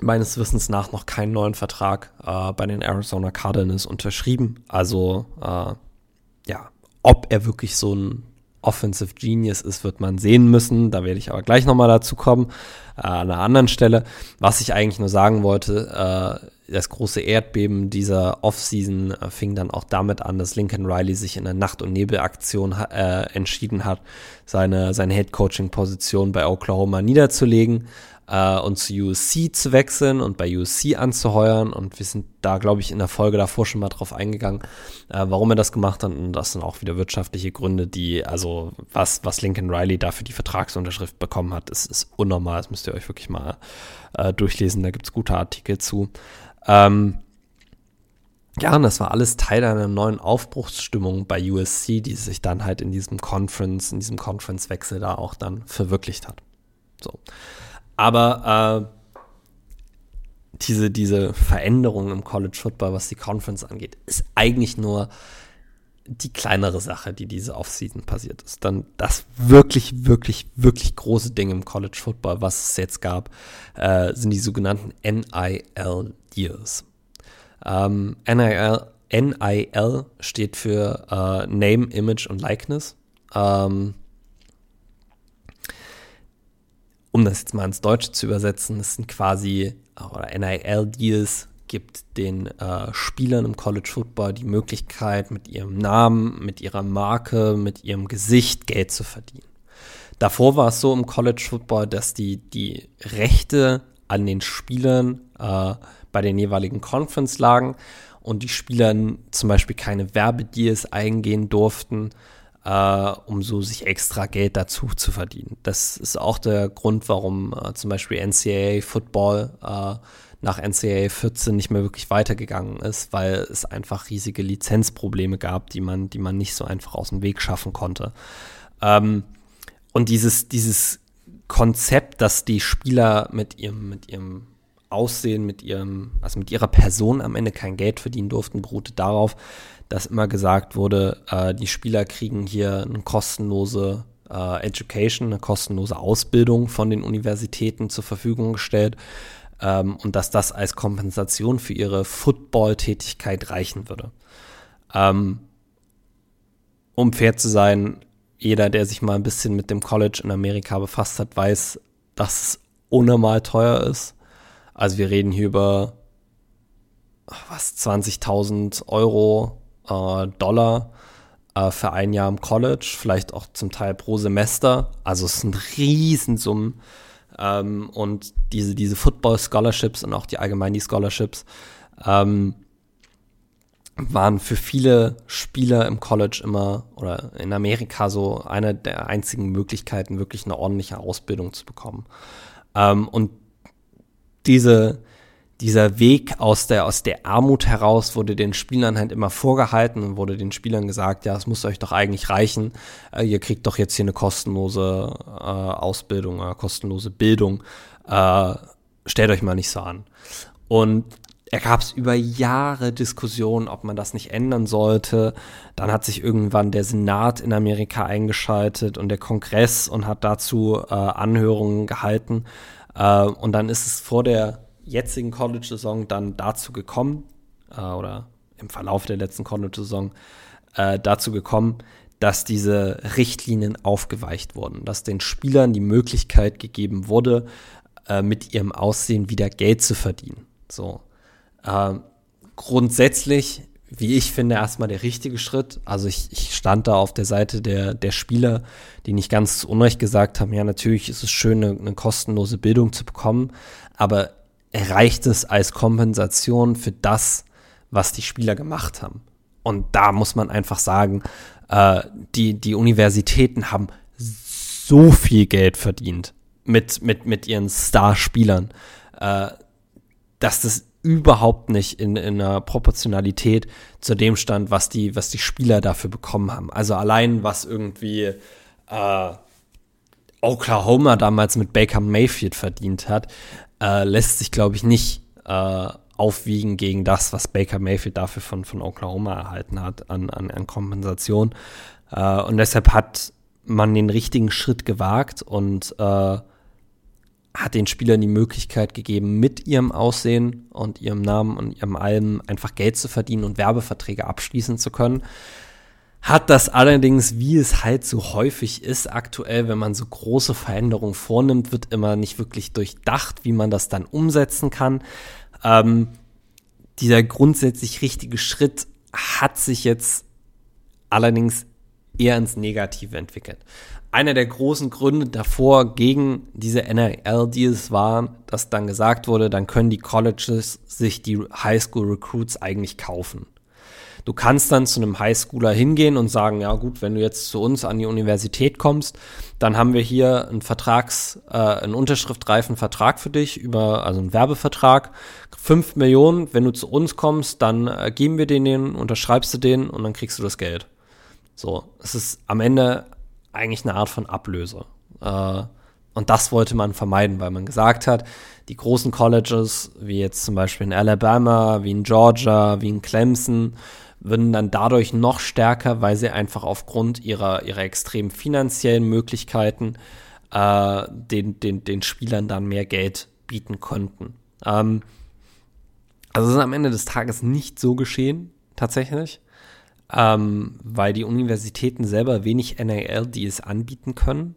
meines Wissens nach noch keinen neuen Vertrag äh, bei den Arizona Cardinals unterschrieben. Also äh, ja, ob er wirklich so ein Offensive Genius ist, wird man sehen müssen. Da werde ich aber gleich nochmal dazu kommen, äh, an einer anderen Stelle. Was ich eigentlich nur sagen wollte, äh, das große Erdbeben dieser Offseason äh, fing dann auch damit an, dass Lincoln Riley sich in der Nacht- und Nebelaktion äh, entschieden hat, seine, seine Head-Coaching-Position bei Oklahoma niederzulegen äh, und zu USC zu wechseln und bei USC anzuheuern. Und wir sind da, glaube ich, in der Folge davor schon mal drauf eingegangen, äh, warum er das gemacht hat. Und das sind auch wieder wirtschaftliche Gründe, die, also was, was Lincoln Riley da für die Vertragsunterschrift bekommen hat, ist, ist unnormal. Das müsst ihr euch wirklich mal äh, durchlesen. Da gibt es gute Artikel zu. Ähm, ja, und das war alles Teil einer neuen Aufbruchsstimmung bei USC, die sich dann halt in diesem Conference, in diesem Conference-Wechsel da auch dann verwirklicht hat. So. Aber äh, diese, diese Veränderung im College Football, was die Conference angeht, ist eigentlich nur die kleinere Sache, die diese Offseason passiert ist. Dann das wirklich, wirklich, wirklich große Ding im College Football, was es jetzt gab, äh, sind die sogenannten NIL Deals. Ähm, NIL, NIL steht für äh, Name, Image und Likeness. Ähm, um das jetzt mal ins Deutsche zu übersetzen, das sind quasi, oder NIL-Deals gibt den äh, Spielern im College Football die Möglichkeit, mit ihrem Namen, mit ihrer Marke, mit ihrem Gesicht Geld zu verdienen. Davor war es so im College Football, dass die, die Rechte an den Spielern äh, bei den jeweiligen Conference lagen und die Spieler zum Beispiel keine Werbedeals eingehen durften, äh, um so sich extra Geld dazu zu verdienen. Das ist auch der Grund, warum äh, zum Beispiel NCAA Football äh, nach NCAA 14 nicht mehr wirklich weitergegangen ist, weil es einfach riesige Lizenzprobleme gab, die man, die man nicht so einfach aus dem Weg schaffen konnte. Ähm, und dieses, dieses Konzept, dass die Spieler mit ihrem, mit ihrem Aussehen, mit ihrem, also mit ihrer Person am Ende kein Geld verdienen durften, beruhte darauf, dass immer gesagt wurde, äh, die Spieler kriegen hier eine kostenlose äh, Education, eine kostenlose Ausbildung von den Universitäten zur Verfügung gestellt ähm, und dass das als Kompensation für ihre Football-Tätigkeit reichen würde. Ähm, um fair zu sein, jeder, der sich mal ein bisschen mit dem College in Amerika befasst hat, weiß, dass es unnormal teuer ist. Also wir reden hier über was 20.000 Euro, äh, Dollar äh, für ein Jahr im College, vielleicht auch zum Teil pro Semester. Also es sind Riesensummen. Ähm, und diese, diese Football-Scholarships und auch die allgemein die Scholarships ähm, waren für viele Spieler im College immer oder in Amerika so eine der einzigen Möglichkeiten, wirklich eine ordentliche Ausbildung zu bekommen. Ähm, und diese, dieser Weg aus der, aus der Armut heraus wurde den Spielern halt immer vorgehalten und wurde den Spielern gesagt, ja, es muss euch doch eigentlich reichen, äh, ihr kriegt doch jetzt hier eine kostenlose äh, Ausbildung, äh, kostenlose Bildung, äh, stellt euch mal nicht so an. Und er gab es über Jahre Diskussionen, ob man das nicht ändern sollte. Dann hat sich irgendwann der Senat in Amerika eingeschaltet und der Kongress und hat dazu äh, Anhörungen gehalten. Äh, und dann ist es vor der jetzigen College-Saison dann dazu gekommen, äh, oder im Verlauf der letzten College-Saison äh, dazu gekommen, dass diese Richtlinien aufgeweicht wurden, dass den Spielern die Möglichkeit gegeben wurde, äh, mit ihrem Aussehen wieder Geld zu verdienen. So. Äh, grundsätzlich, wie ich finde, erstmal der richtige Schritt. Also ich, ich stand da auf der Seite der, der Spieler, die nicht ganz zu Unrecht gesagt haben, ja, natürlich ist es schön, eine, eine kostenlose Bildung zu bekommen, aber reicht es als Kompensation für das, was die Spieler gemacht haben. Und da muss man einfach sagen, äh, die, die Universitäten haben so viel Geld verdient mit, mit, mit ihren Starspielern, äh, dass das überhaupt nicht in, in einer Proportionalität zu dem stand, was die, was die Spieler dafür bekommen haben. Also allein was irgendwie äh, Oklahoma damals mit Baker Mayfield verdient hat, äh, lässt sich, glaube ich, nicht äh, aufwiegen gegen das, was Baker Mayfield dafür von, von Oklahoma erhalten hat an, an, an Kompensation. Äh, und deshalb hat man den richtigen Schritt gewagt und äh, hat den Spielern die Möglichkeit gegeben, mit ihrem Aussehen und ihrem Namen und ihrem Alben einfach Geld zu verdienen und Werbeverträge abschließen zu können hat das allerdings, wie es halt so häufig ist aktuell, wenn man so große Veränderungen vornimmt, wird immer nicht wirklich durchdacht, wie man das dann umsetzen kann. Ähm, dieser grundsätzlich richtige Schritt hat sich jetzt allerdings eher ins Negative entwickelt. Einer der großen Gründe davor gegen diese NRL-Deals war, dass dann gesagt wurde, dann können die Colleges sich die Highschool-Recruits eigentlich kaufen. Du kannst dann zu einem Highschooler hingehen und sagen, ja gut, wenn du jetzt zu uns an die Universität kommst, dann haben wir hier einen Vertrags, äh, einen unterschriftreifen Vertrag für dich über, also einen Werbevertrag, fünf Millionen. Wenn du zu uns kommst, dann äh, geben wir den, den, unterschreibst du den und dann kriegst du das Geld. So, es ist am Ende eigentlich eine Art von Ablöse. Äh, und das wollte man vermeiden, weil man gesagt hat, die großen Colleges, wie jetzt zum Beispiel in Alabama, wie in Georgia, wie in Clemson, würden dann dadurch noch stärker, weil sie einfach aufgrund ihrer, ihrer extremen finanziellen Möglichkeiten äh, den, den, den Spielern dann mehr Geld bieten könnten. Ähm, also es ist am Ende des Tages nicht so geschehen, tatsächlich, ähm, weil die Universitäten selber wenig NAL-Deals anbieten können.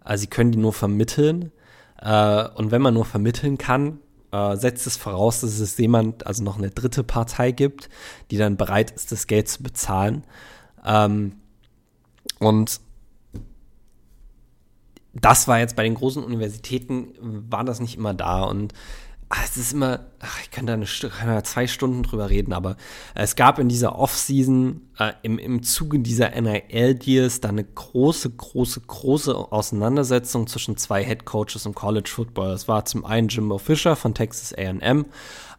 Also sie können die nur vermitteln. Äh, und wenn man nur vermitteln kann, äh, setzt es voraus, dass es jemand, also noch eine dritte Partei gibt, die dann bereit ist, das Geld zu bezahlen. Ähm, und das war jetzt bei den großen Universitäten, war das nicht immer da. Und ach, es ist immer, ach, ich könnte da eine, kann zwei Stunden drüber reden, aber es gab in dieser Off-Season äh, im, im Zuge dieser NIL-Deals da eine große, große, große Auseinandersetzung zwischen zwei Head Coaches im College Football. Es war zum einen Jimbo Fisher von Texas AM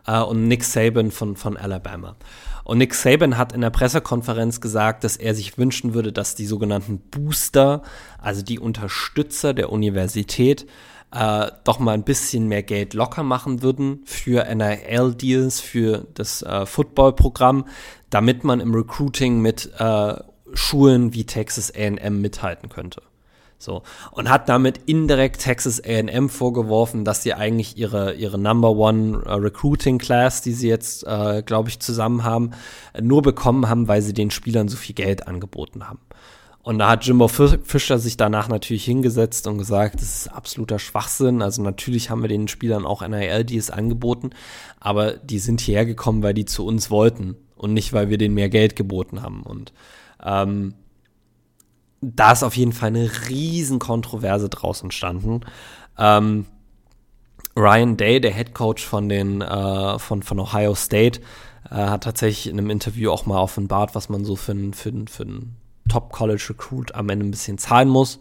äh, und Nick Saban von, von Alabama. Und Nick Saban hat in der Pressekonferenz gesagt, dass er sich wünschen würde, dass die sogenannten Booster, also die Unterstützer der Universität, äh, doch mal ein bisschen mehr Geld locker machen würden für NIL-Deals, für das äh, Football-Programm, damit man im Recruiting mit äh, Schulen wie Texas AM mithalten könnte. So. Und hat damit indirekt Texas AM vorgeworfen, dass sie eigentlich ihre, ihre Number One uh, Recruiting Class, die sie jetzt, äh, glaube ich, zusammen haben, nur bekommen haben, weil sie den Spielern so viel Geld angeboten haben. Und da hat Jimbo Fischer sich danach natürlich hingesetzt und gesagt, das ist absoluter Schwachsinn. Also natürlich haben wir den Spielern auch NIL-Deals angeboten, aber die sind hierher gekommen, weil die zu uns wollten und nicht, weil wir denen mehr Geld geboten haben. Und ähm, da ist auf jeden Fall eine riesen Kontroverse draus entstanden. Ähm, Ryan Day, der Head Coach von den äh, von, von Ohio State, äh, hat tatsächlich in einem Interview auch mal offenbart, was man so für ein, für ein, für ein Top-College-Recruit am Ende ein bisschen zahlen muss.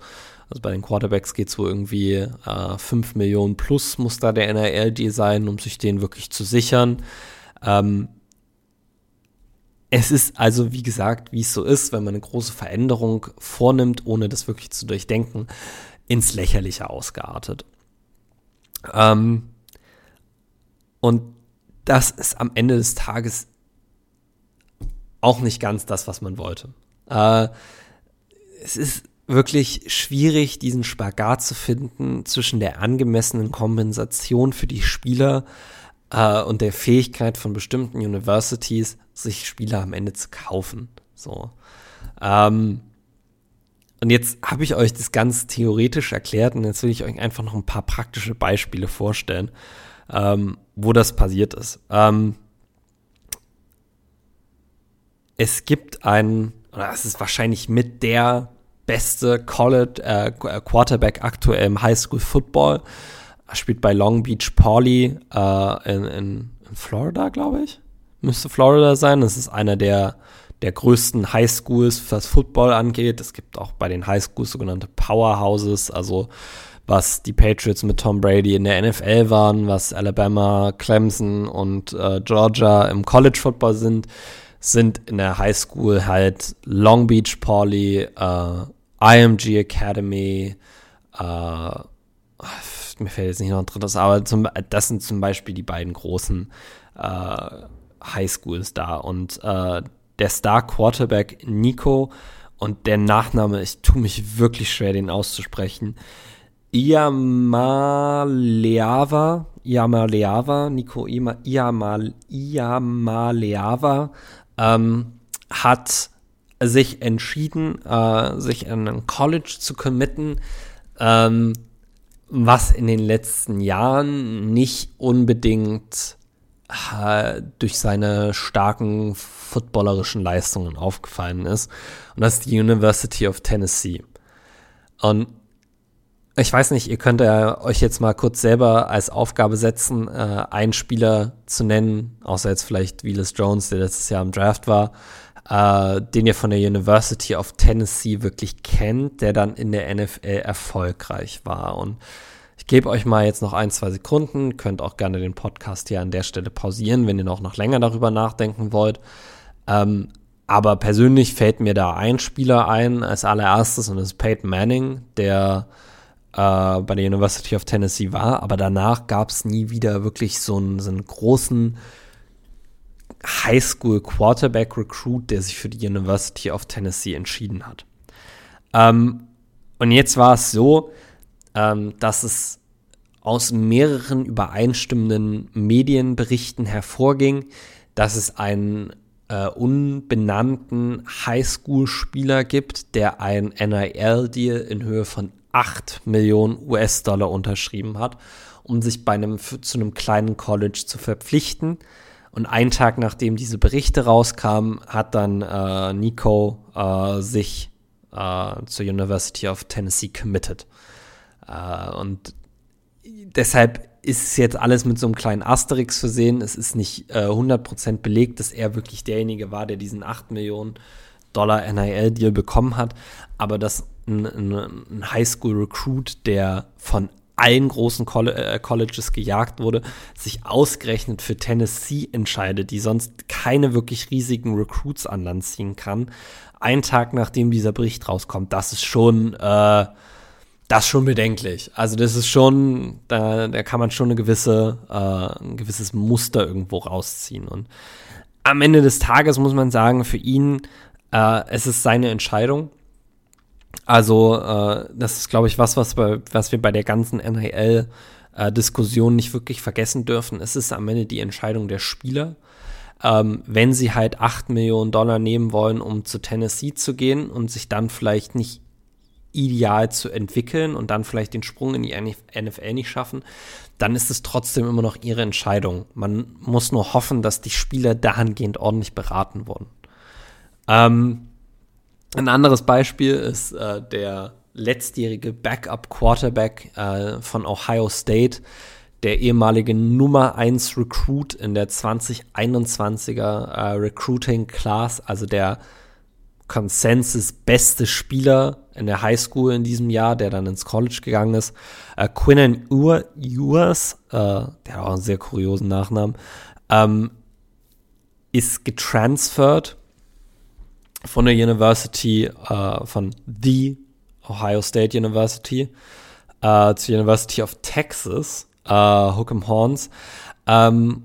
Also bei den Quarterbacks geht es wohl irgendwie äh, 5 Millionen plus muss da der NRL-Deal sein, um sich den wirklich zu sichern. Ähm, es ist also, wie gesagt, wie es so ist, wenn man eine große Veränderung vornimmt, ohne das wirklich zu durchdenken, ins Lächerliche ausgeartet. Ähm, und das ist am Ende des Tages auch nicht ganz das, was man wollte. Äh, es ist wirklich schwierig, diesen Spagat zu finden zwischen der angemessenen Kompensation für die Spieler äh, und der Fähigkeit von bestimmten Universities, sich Spieler am Ende zu kaufen. So. Ähm, und jetzt habe ich euch das ganz theoretisch erklärt und jetzt will ich euch einfach noch ein paar praktische Beispiele vorstellen, ähm, wo das passiert ist. Ähm, es gibt einen oder es ist wahrscheinlich mit der beste College äh, Quarterback aktuell im Highschool Football. Er spielt bei Long Beach Poly äh, in, in, in Florida, glaube ich. Müsste Florida sein. Das ist einer der, der größten Highschools, was Football angeht. Es gibt auch bei den Highschools sogenannte Powerhouses, also was die Patriots mit Tom Brady in der NFL waren, was Alabama, Clemson und äh, Georgia im College Football sind sind in der Highschool halt Long Beach Poly, äh, IMG Academy, äh, mir fällt jetzt nicht noch ein drittes, aber zum, das sind zum Beispiel die beiden großen äh, Highschools da. Und der Star Quarterback Nico und der Nachname, ich tue mich wirklich schwer, den auszusprechen. Iamaleava, Iamaleava, Nico Iamaleava ähm, hat sich entschieden, äh, sich in ein College zu committen, ähm, was in den letzten Jahren nicht unbedingt äh, durch seine starken footballerischen Leistungen aufgefallen ist. Und das ist die University of Tennessee. Und ich weiß nicht, ihr könnt ja euch jetzt mal kurz selber als Aufgabe setzen, äh, einen Spieler zu nennen, außer jetzt vielleicht Willis Jones, der letztes Jahr im Draft war, äh, den ihr von der University of Tennessee wirklich kennt, der dann in der NFL erfolgreich war. Und ich gebe euch mal jetzt noch ein, zwei Sekunden, könnt auch gerne den Podcast hier an der Stelle pausieren, wenn ihr noch, noch länger darüber nachdenken wollt. Ähm, aber persönlich fällt mir da ein Spieler ein als allererstes und das ist Peyton Manning, der äh, bei der University of Tennessee war, aber danach gab es nie wieder wirklich so einen, so einen großen Highschool Quarterback Recruit, der sich für die University of Tennessee entschieden hat. Ähm, und jetzt war es so, ähm, dass es aus mehreren übereinstimmenden Medienberichten hervorging, dass es einen äh, unbenannten Highschool-Spieler gibt, der ein NIL-Deal in Höhe von 8 Millionen US-Dollar unterschrieben hat, um sich bei einem, zu einem kleinen College zu verpflichten. Und einen Tag nachdem diese Berichte rauskamen, hat dann äh, Nico äh, sich äh, zur University of Tennessee committed. Äh, und deshalb ist jetzt alles mit so einem kleinen Asterix versehen. Es ist nicht äh, 100% belegt, dass er wirklich derjenige war, der diesen 8 Millionen Dollar NIL-Deal bekommen hat. Aber dass ein, ein, ein Highschool-Recruit, der von allen großen Coll äh, Colleges gejagt wurde, sich ausgerechnet für Tennessee entscheidet, die sonst keine wirklich riesigen Recruits an Land ziehen kann. Ein Tag nachdem dieser Bericht rauskommt, das ist schon, äh, das ist schon bedenklich. Also das ist schon, da, da kann man schon eine gewisse, äh, ein gewisses Muster irgendwo rausziehen. Und am Ende des Tages muss man sagen, für ihn, äh, es ist seine Entscheidung. Also, äh, das ist, glaube ich, was, was, bei, was wir bei der ganzen NHL-Diskussion äh, nicht wirklich vergessen dürfen. Es ist am Ende die Entscheidung der Spieler. Ähm, wenn sie halt 8 Millionen Dollar nehmen wollen, um zu Tennessee zu gehen und sich dann vielleicht nicht ideal zu entwickeln und dann vielleicht den Sprung in die NFL nicht schaffen, dann ist es trotzdem immer noch ihre Entscheidung. Man muss nur hoffen, dass die Spieler dahingehend ordentlich beraten wurden. Ähm, ein anderes Beispiel ist äh, der letztjährige Backup-Quarterback äh, von Ohio State, der ehemalige Nummer 1 Recruit in der 2021er äh, Recruiting Class, also der Consensus beste Spieler in der Highschool in diesem Jahr, der dann ins College gegangen ist. Äh, Quinnen Ewers, äh, der hat auch einen sehr kuriosen Nachnamen, ähm, ist getransfert von der University, äh, von The Ohio State University äh, zur University of Texas, äh, Hook'em Horns, ähm,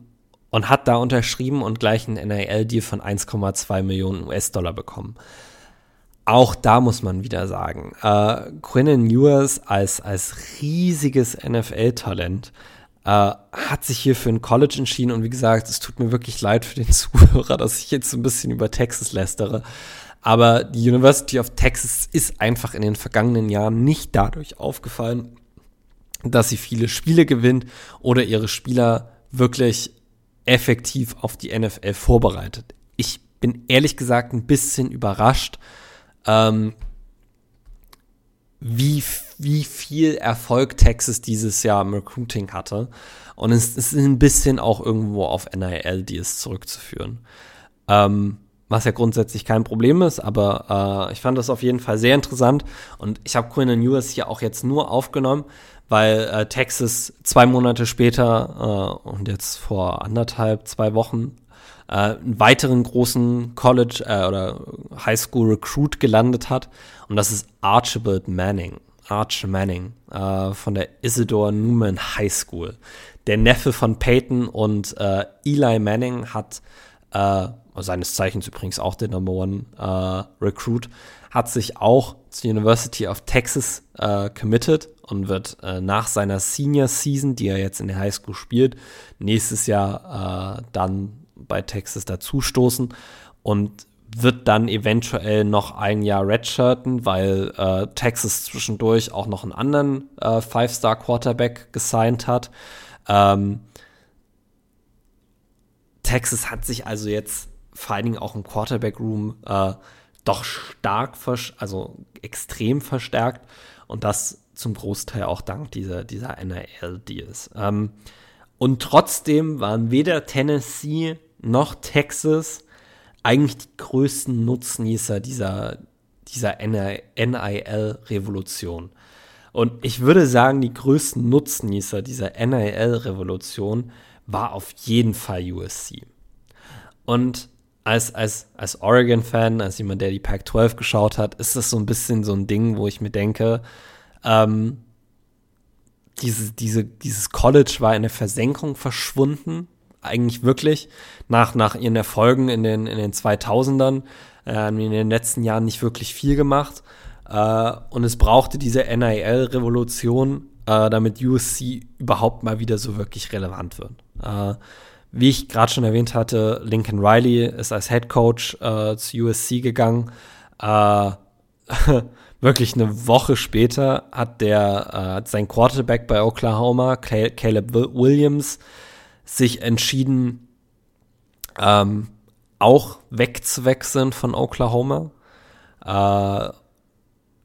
und hat da unterschrieben und gleich einen NIL-Deal von 1,2 Millionen US-Dollar bekommen. Auch da muss man wieder sagen, äh, Quinnen Ewers als, als riesiges NFL-Talent äh, hat sich hier für ein College entschieden und wie gesagt, es tut mir wirklich leid für den <laughs> Zuhörer, dass ich jetzt so ein bisschen über Texas lästere. Aber die University of Texas ist einfach in den vergangenen Jahren nicht dadurch aufgefallen, dass sie viele Spiele gewinnt oder ihre Spieler wirklich effektiv auf die NFL vorbereitet. Ich bin ehrlich gesagt ein bisschen überrascht, ähm, wie, wie viel Erfolg Texas dieses Jahr im Recruiting hatte. Und es, es ist ein bisschen auch irgendwo auf NIL-Deals zurückzuführen. Ähm, was ja grundsätzlich kein Problem ist, aber äh, ich fand das auf jeden Fall sehr interessant und ich habe Quinn News hier auch jetzt nur aufgenommen, weil äh, Texas zwei Monate später äh, und jetzt vor anderthalb, zwei Wochen äh, einen weiteren großen College äh, oder Highschool Recruit gelandet hat und das ist Archibald Manning. Arch Manning äh, von der Isidore Newman High School. Der Neffe von Peyton und äh, Eli Manning hat äh, seines Zeichens übrigens auch der Number One äh, Recruit, hat sich auch zur University of Texas äh, committed und wird äh, nach seiner Senior Season, die er jetzt in der High School spielt, nächstes Jahr dann bei Texas dazustoßen und wird dann eventuell noch ein Jahr redshirten, weil äh, Texas zwischendurch auch noch einen anderen äh, Five-Star-Quarterback gesigned hat. Ähm, Texas hat sich also jetzt vor allen Dingen auch im Quarterback-Room äh, doch stark, also extrem verstärkt. Und das zum Großteil auch dank dieser, dieser NIL-Deals. Ähm, und trotzdem waren weder Tennessee noch Texas eigentlich die größten Nutznießer dieser, dieser NIL-Revolution. Und ich würde sagen, die größten Nutznießer dieser NIL-Revolution war auf jeden Fall USC. Und als, als, als Oregon-Fan, als jemand, der die Pac-12 geschaut hat, ist das so ein bisschen so ein Ding, wo ich mir denke, ähm, diese, diese, dieses College war in der Versenkung verschwunden, eigentlich wirklich, nach, nach ihren Erfolgen in den, in den 2000ern, äh, in den letzten Jahren nicht wirklich viel gemacht. Äh, und es brauchte diese NIL-Revolution, äh, damit USC überhaupt mal wieder so wirklich relevant wird. Äh, wie ich gerade schon erwähnt hatte, Lincoln Riley ist als Head Coach äh, zu USC gegangen. Äh, <laughs> wirklich eine Woche später hat der äh, sein Quarterback bei Oklahoma, Caleb Williams, sich entschieden, ähm, auch wegzuwechseln von Oklahoma. Äh,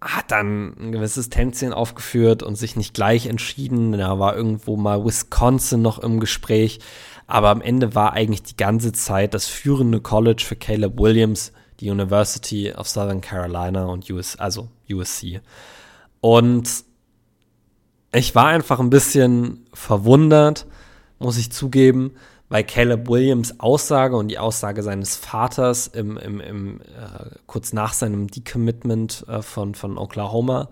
hat dann ein gewisses Tänzchen aufgeführt und sich nicht gleich entschieden. Da war irgendwo mal Wisconsin noch im Gespräch. Aber am Ende war eigentlich die ganze Zeit das führende College für Caleb Williams die University of Southern Carolina und US, also USC. Und ich war einfach ein bisschen verwundert, muss ich zugeben, weil Caleb Williams Aussage und die Aussage seines Vaters im, im, im äh, kurz nach seinem Decommitment äh, von, von Oklahoma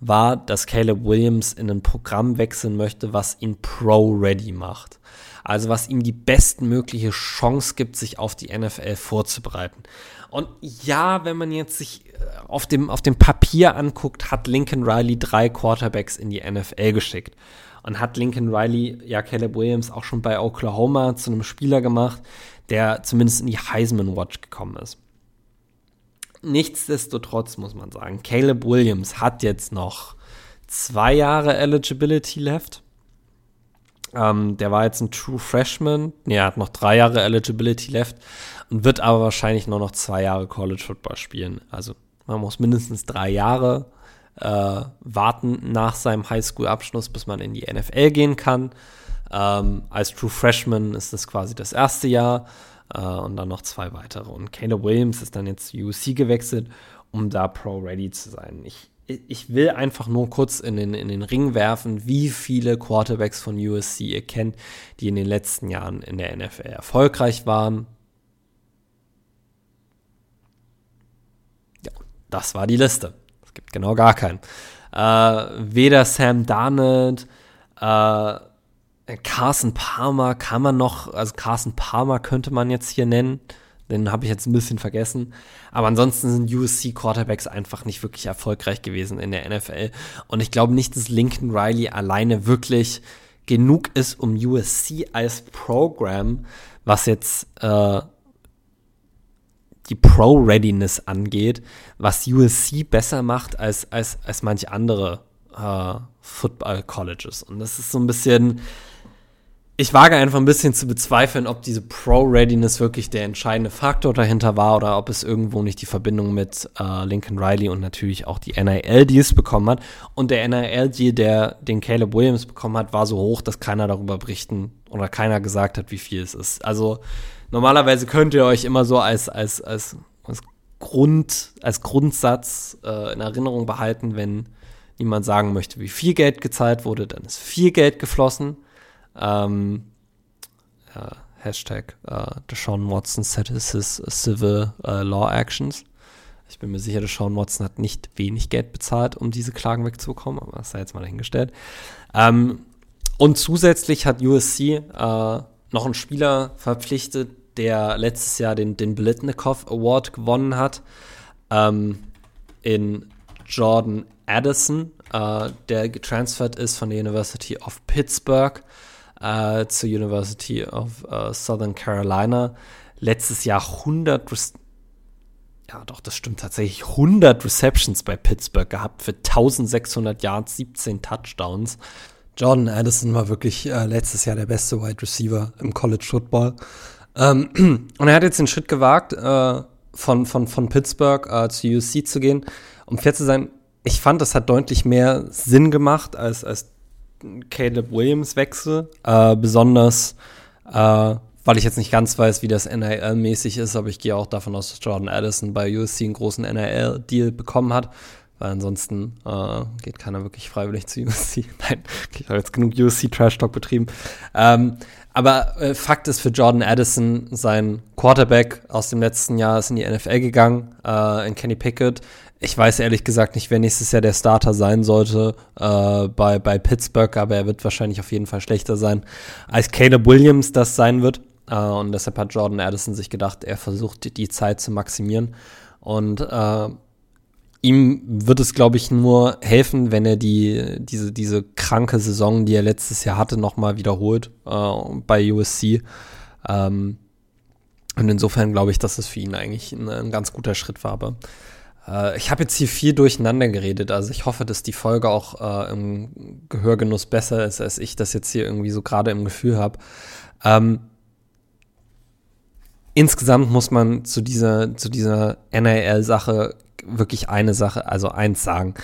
war, dass Caleb Williams in ein Programm wechseln möchte, was ihn pro-ready macht. Also was ihm die bestmögliche Chance gibt, sich auf die NFL vorzubereiten. Und ja, wenn man jetzt sich äh, auf dem, auf dem Papier anguckt, hat Lincoln Riley drei Quarterbacks in die NFL geschickt. Und hat Lincoln Riley, ja, Caleb Williams auch schon bei Oklahoma zu einem Spieler gemacht, der zumindest in die Heisman Watch gekommen ist. Nichtsdestotrotz muss man sagen, Caleb Williams hat jetzt noch zwei Jahre Eligibility left. Ähm, der war jetzt ein True Freshman. Nee, er hat noch drei Jahre Eligibility left und wird aber wahrscheinlich nur noch zwei Jahre College Football spielen. Also man muss mindestens drei Jahre äh, warten nach seinem Highschool-Abschluss, bis man in die NFL gehen kann. Ähm, als True Freshman ist das quasi das erste Jahr äh, und dann noch zwei weitere. Und Caleb Williams ist dann jetzt zu UC gewechselt, um da Pro-Ready zu sein. Ich ich will einfach nur kurz in den, in den Ring werfen, wie viele Quarterbacks von USC ihr kennt, die in den letzten Jahren in der NFL erfolgreich waren. Ja, das war die Liste. Es gibt genau gar keinen. Äh, weder Sam Darnold, äh, Carson Palmer kann man noch, also Carson Palmer könnte man jetzt hier nennen. Den habe ich jetzt ein bisschen vergessen. Aber ansonsten sind USC Quarterbacks einfach nicht wirklich erfolgreich gewesen in der NFL. Und ich glaube nicht, dass Lincoln Riley alleine wirklich genug ist, um USC als Programm, was jetzt äh, die Pro-Readiness angeht, was USC besser macht als, als, als manche andere äh, Football-Colleges. Und das ist so ein bisschen ich wage einfach ein bisschen zu bezweifeln, ob diese Pro-Readiness wirklich der entscheidende Faktor dahinter war oder ob es irgendwo nicht die Verbindung mit äh, Lincoln Riley und natürlich auch die NIL-Deals bekommen hat. Und der NIL-Deal, der den Caleb Williams bekommen hat, war so hoch, dass keiner darüber berichten oder keiner gesagt hat, wie viel es ist. Also normalerweise könnt ihr euch immer so als, als, als, als, Grund, als Grundsatz äh, in Erinnerung behalten, wenn niemand sagen möchte, wie viel Geld gezahlt wurde, dann ist viel Geld geflossen. Ähm, äh, Hashtag äh, Deshaun Watson settles his civil uh, law actions. Ich bin mir sicher, Deshaun Watson hat nicht wenig Geld bezahlt, um diese Klagen wegzubekommen, aber das sei jetzt mal dahingestellt. Ähm, und zusätzlich hat USC äh, noch einen Spieler verpflichtet, der letztes Jahr den, den Blitnikoff Award gewonnen hat, ähm, in Jordan Addison, äh, der getransfert ist von der University of Pittsburgh äh, zur University of uh, Southern Carolina. Letztes Jahr 100, ja doch, das stimmt tatsächlich, 100 Receptions bei Pittsburgh gehabt für 1600 Yards, 17 Touchdowns. Jordan Addison war wirklich äh, letztes Jahr der beste Wide Receiver im College Football. Ähm, <clears throat> und er hat jetzt den Schritt gewagt, äh, von, von, von Pittsburgh äh, zu USC zu gehen. Um fair zu sein, ich fand, das hat deutlich mehr Sinn gemacht als, als Caleb Williams Wechsel. Äh, besonders, äh, weil ich jetzt nicht ganz weiß, wie das NIL-mäßig ist, aber ich gehe auch davon aus, dass Jordan Addison bei USC einen großen NIL-Deal bekommen hat. Weil ansonsten äh, geht keiner wirklich freiwillig zu USC. <laughs> Nein, ich habe jetzt genug USC-Trash-Talk betrieben. Ähm, aber äh, Fakt ist für Jordan Addison, sein Quarterback aus dem letzten Jahr ist in die NFL gegangen, äh, in Kenny Pickett. Ich weiß ehrlich gesagt nicht, wer nächstes Jahr der Starter sein sollte äh, bei, bei Pittsburgh, aber er wird wahrscheinlich auf jeden Fall schlechter sein, als Caleb Williams das sein wird. Äh, und deshalb hat Jordan Addison sich gedacht, er versucht die Zeit zu maximieren. Und äh, ihm wird es, glaube ich, nur helfen, wenn er die, diese, diese kranke Saison, die er letztes Jahr hatte, nochmal wiederholt äh, bei USC. Ähm, und insofern glaube ich, dass es für ihn eigentlich ein, ein ganz guter Schritt war. Aber äh, ich habe jetzt hier viel durcheinander geredet. Also ich hoffe, dass die Folge auch äh, im Gehörgenuss besser ist, als ich das jetzt hier irgendwie so gerade im Gefühl habe. Ähm, insgesamt muss man zu dieser, zu dieser NAL-Sache wirklich eine Sache, also eins sagen.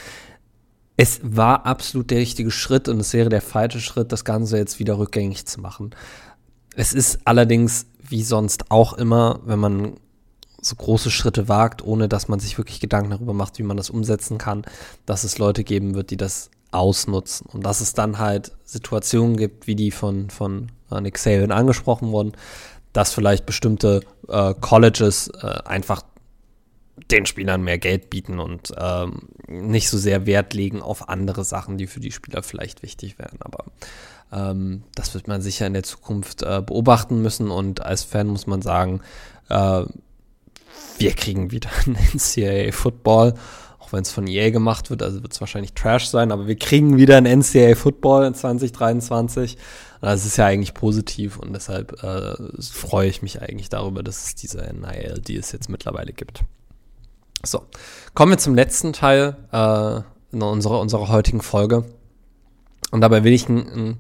Es war absolut der richtige Schritt und es wäre der falsche Schritt, das Ganze jetzt wieder rückgängig zu machen. Es ist allerdings, wie sonst auch immer, wenn man so große Schritte wagt, ohne dass man sich wirklich Gedanken darüber macht, wie man das umsetzen kann, dass es Leute geben wird, die das ausnutzen. Und dass es dann halt Situationen gibt, wie die von, von Nick Saban angesprochen wurden, dass vielleicht bestimmte äh, Colleges äh, einfach den Spielern mehr Geld bieten und ähm, nicht so sehr Wert legen auf andere Sachen, die für die Spieler vielleicht wichtig wären. Aber ähm, das wird man sicher in der Zukunft äh, beobachten müssen und als Fan muss man sagen, äh, wir kriegen wieder <laughs> einen NCAA Football, auch wenn es von EA gemacht wird, also wird es wahrscheinlich Trash sein, aber wir kriegen wieder einen NCAA Football in 2023. Das ist ja eigentlich positiv und deshalb äh, freue ich mich eigentlich darüber, dass es diese NIL, die es jetzt mittlerweile gibt. So, kommen wir zum letzten Teil äh, unserer, unserer heutigen Folge. Und dabei will ich einen,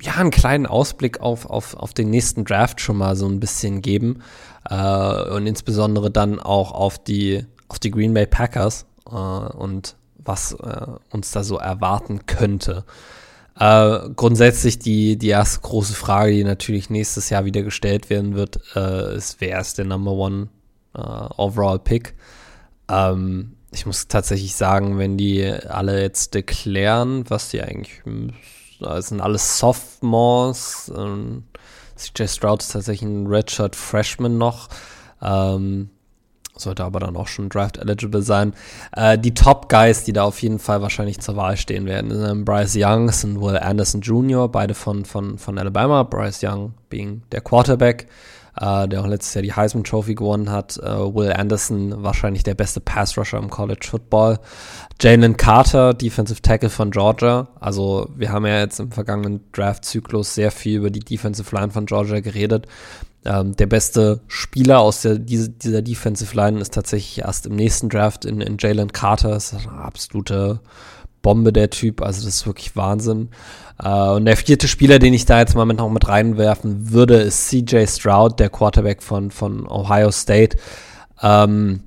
ja, einen kleinen Ausblick auf, auf, auf den nächsten Draft schon mal so ein bisschen geben. Äh, und insbesondere dann auch auf die, auf die Green Bay Packers äh, und was äh, uns da so erwarten könnte. Äh, grundsätzlich die, die erste große Frage, die natürlich nächstes Jahr wieder gestellt werden wird, äh, ist, wer ist der Number One äh, Overall Pick? Ähm, ich muss tatsächlich sagen, wenn die alle jetzt deklären, was die eigentlich, das sind alles Sophomores, ähm, CJ Stroud ist tatsächlich ein Redshirt Freshman noch, ähm, sollte aber dann auch schon Draft eligible sein. Äh, die Top Guys, die da auf jeden Fall wahrscheinlich zur Wahl stehen werden, sind Bryce Young und Will Anderson Jr., beide von, von, von Alabama. Bryce Young being der Quarterback äh, der auch letztes Jahr die Heisman Trophy gewonnen hat. Äh, Will Anderson, wahrscheinlich der beste Pass Rusher im College Football. Jalen Carter, Defensive Tackle von Georgia. Also wir haben ja jetzt im vergangenen Draft-Zyklus sehr viel über die Defensive Line von Georgia geredet. Ähm, der beste Spieler aus der, diese, dieser Defensive Line ist tatsächlich erst im nächsten Draft in, in Jalen Carter. Das ist eine absolute Bombe, der Typ. Also das ist wirklich Wahnsinn. Äh, und der vierte Spieler, den ich da jetzt mal mit noch mit reinwerfen würde, ist CJ Stroud, der Quarterback von, von Ohio State. Ähm,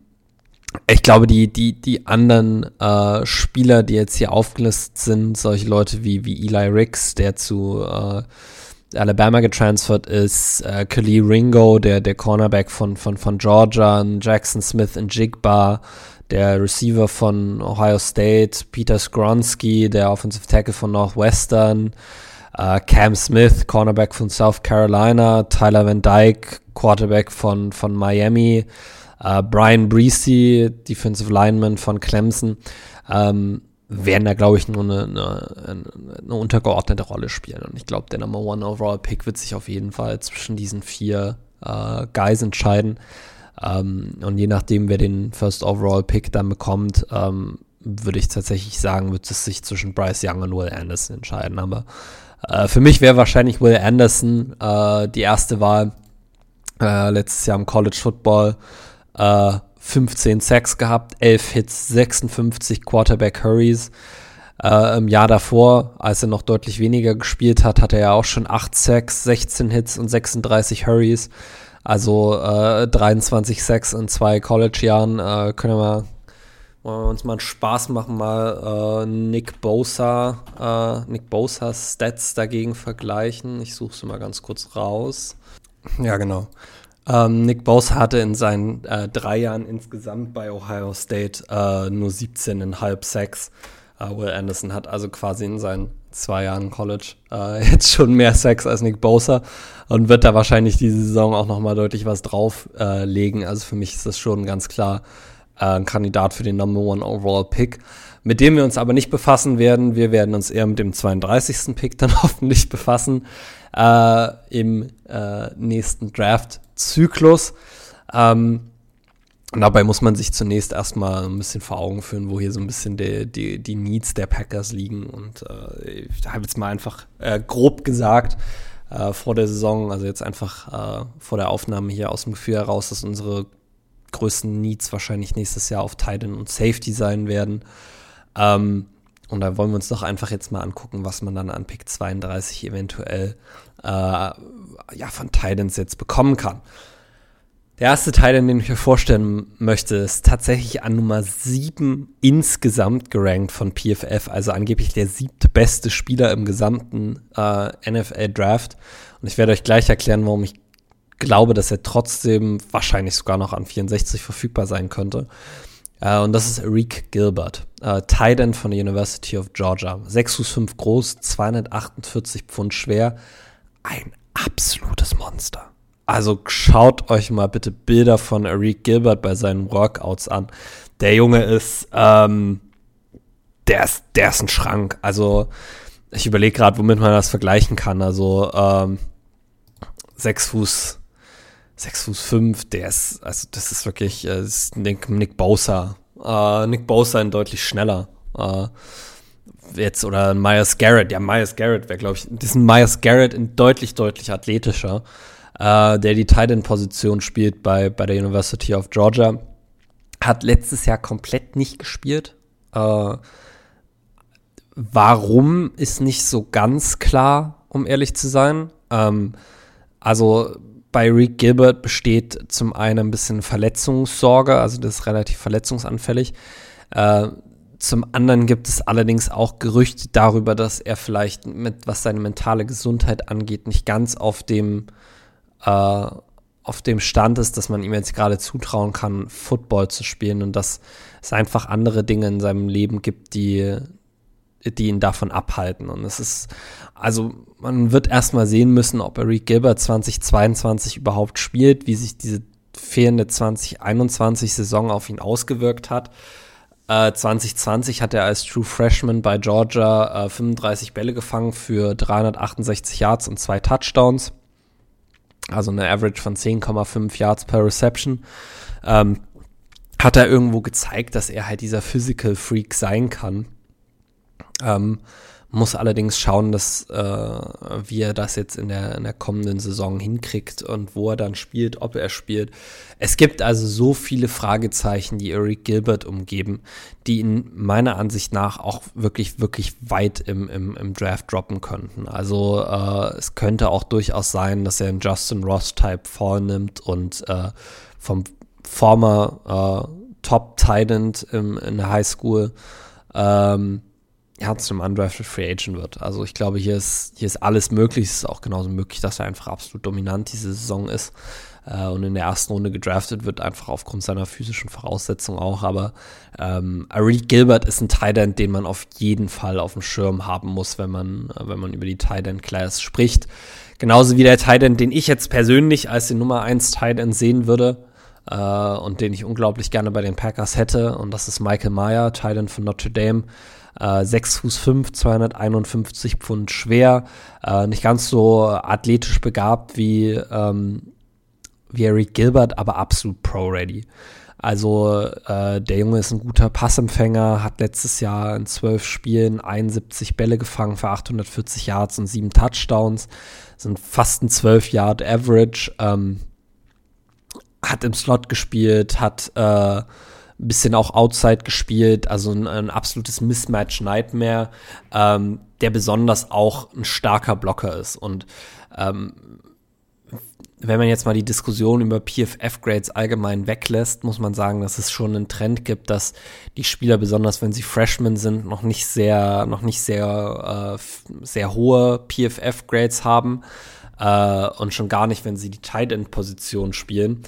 ich glaube, die, die, die anderen äh, Spieler, die jetzt hier aufgelistet sind, solche Leute wie, wie Eli Ricks, der zu äh, Alabama getransfert ist, äh, Khalil Ringo, der, der Cornerback von, von, von Georgia, Jackson Smith in Jigba, der Receiver von Ohio State, Peter Skronsky, der Offensive Tackle von Northwestern, äh, Cam Smith, Cornerback von South Carolina, Tyler Van Dyke, Quarterback von, von Miami, äh, Brian Breesy, Defensive Lineman von Clemson, ähm, werden da, glaube ich, nur eine, eine, eine, untergeordnete Rolle spielen. Und ich glaube, der Number One Overall Pick wird sich auf jeden Fall zwischen diesen vier äh, Guys entscheiden. Ähm, und je nachdem, wer den First Overall Pick dann bekommt, ähm, würde ich tatsächlich sagen, wird es sich zwischen Bryce Young und Will Anderson entscheiden. Aber äh, für mich wäre wahrscheinlich Will Anderson äh, die erste Wahl. Äh, letztes Jahr im College Football 15 äh, Sacks gehabt, 11 Hits, 56 Quarterback Hurries. Äh, Im Jahr davor, als er noch deutlich weniger gespielt hat, hatte er auch schon 8 Sacks, 16 Hits und 36 Hurries. Also äh, 23 Sacks in zwei College-Jahren. Äh, können wir wollen wir uns mal einen Spaß machen, mal äh, Nick Bosa, äh, Nick Bosas Stats dagegen vergleichen. Ich suche sie mal ganz kurz raus. Ja, genau. Ähm, Nick Bosa hatte in seinen äh, drei Jahren insgesamt bei Ohio State äh, nur 17,5 Sacks. Will Anderson hat also quasi in seinen zwei Jahren College uh, <laughs> jetzt schon mehr Sex als Nick Bosa und wird da wahrscheinlich diese Saison auch nochmal deutlich was drauflegen. Uh, also für mich ist das schon ganz klar ein Kandidat für den Number One Overall Pick, mit dem wir uns aber nicht befassen werden. Wir werden uns eher mit dem 32. Pick dann <laughs> hoffentlich befassen im nächsten Draft-Zyklus. Um, und dabei muss man sich zunächst erstmal ein bisschen vor Augen führen, wo hier so ein bisschen die, die, die Needs der Packers liegen. Und äh, ich habe jetzt mal einfach äh, grob gesagt, äh, vor der Saison, also jetzt einfach äh, vor der Aufnahme hier aus dem Gefühl heraus, dass unsere größten Needs wahrscheinlich nächstes Jahr auf Titan und Safety sein werden. Ähm, und da wollen wir uns doch einfach jetzt mal angucken, was man dann an Pick 32 eventuell äh, ja, von Titans jetzt bekommen kann. Der erste Teil, den ich mir vorstellen möchte, ist tatsächlich an Nummer 7 insgesamt gerankt von PFF, also angeblich der siebte beste Spieler im gesamten äh, NFL-Draft. Und ich werde euch gleich erklären, warum ich glaube, dass er trotzdem wahrscheinlich sogar noch an 64 verfügbar sein könnte. Uh, und das ist Eric Gilbert, uh, Tight von der University of Georgia. 6 Fuß 5 groß, 248 Pfund schwer. Ein absolutes Monster. Also schaut euch mal bitte Bilder von Eric Gilbert bei seinen Workouts an. Der Junge ist, ähm, der ist, der ist ein Schrank. Also ich überlege gerade, womit man das vergleichen kann. Also ähm, sechs Fuß, sechs Fuß fünf, der ist, also das ist wirklich, äh, ist Nick, Nick Bosa. Äh, Nick Bosa in deutlich schneller. Äh, jetzt oder Myers Garrett, ja Myers Garrett wäre glaube ich, ein Myers Garrett in deutlich deutlich athletischer äh, der die Titan-Position spielt bei, bei der University of Georgia. Hat letztes Jahr komplett nicht gespielt. Äh, warum ist nicht so ganz klar, um ehrlich zu sein. Ähm, also bei Rick Gilbert besteht zum einen ein bisschen Verletzungssorge, also das ist relativ verletzungsanfällig. Äh, zum anderen gibt es allerdings auch Gerüchte darüber, dass er vielleicht mit, was seine mentale Gesundheit angeht, nicht ganz auf dem äh, auf dem Stand ist, dass man ihm jetzt gerade zutrauen kann, Football zu spielen und dass es einfach andere Dinge in seinem Leben gibt, die, die ihn davon abhalten. Und es ist, also man wird erstmal sehen müssen, ob Eric Gilbert 2022 überhaupt spielt, wie sich diese fehlende 2021-Saison auf ihn ausgewirkt hat. Äh, 2020 hat er als True Freshman bei Georgia äh, 35 Bälle gefangen für 368 Yards und zwei Touchdowns also eine Average von 10,5 Yards per Reception, ähm, hat er irgendwo gezeigt, dass er halt dieser Physical Freak sein kann. Ähm, muss allerdings schauen, dass äh, wie er das jetzt in der, in der kommenden Saison hinkriegt und wo er dann spielt, ob er spielt. Es gibt also so viele Fragezeichen, die Eric Gilbert umgeben, die ihn meiner Ansicht nach auch wirklich, wirklich weit im, im, im Draft droppen könnten. Also äh, es könnte auch durchaus sein, dass er einen Justin Ross-Type vornimmt und äh, vom former äh, Top Titan in der High School ähm, ja, zum undrafted Free Agent wird. Also ich glaube, hier ist, hier ist alles möglich. Es ist auch genauso möglich, dass er einfach absolut dominant diese Saison ist äh, und in der ersten Runde gedraftet wird, einfach aufgrund seiner physischen Voraussetzungen auch. Aber ähm, Ari Gilbert ist ein Tight den man auf jeden Fall auf dem Schirm haben muss, wenn man, äh, wenn man über die Tight End Class spricht. Genauso wie der Tight den ich jetzt persönlich als den Nummer 1 Tight sehen würde. Uh, und den ich unglaublich gerne bei den Packers hätte. Und das ist Michael Meyer, Tight End von Notre Dame. Äh, 6 Fuß 5, 251 Pfund schwer, äh, nicht ganz so athletisch begabt wie, ähm, wie Eric Gilbert, aber absolut pro-ready. Also äh, der Junge ist ein guter Passempfänger, hat letztes Jahr in zwölf Spielen 71 Bälle gefangen für 840 Yards und sieben Touchdowns, sind fast ein 12 Yard Average, ähm, hat im Slot gespielt, hat äh, bisschen auch Outside gespielt, also ein, ein absolutes Mismatch-Nightmare, ähm, der besonders auch ein starker Blocker ist. Und ähm, wenn man jetzt mal die Diskussion über PFF-Grades allgemein weglässt, muss man sagen, dass es schon einen Trend gibt, dass die Spieler, besonders wenn sie Freshmen sind, noch nicht sehr, noch nicht sehr, äh, sehr hohe PFF-Grades haben äh, und schon gar nicht, wenn sie die Tight End-Position spielen.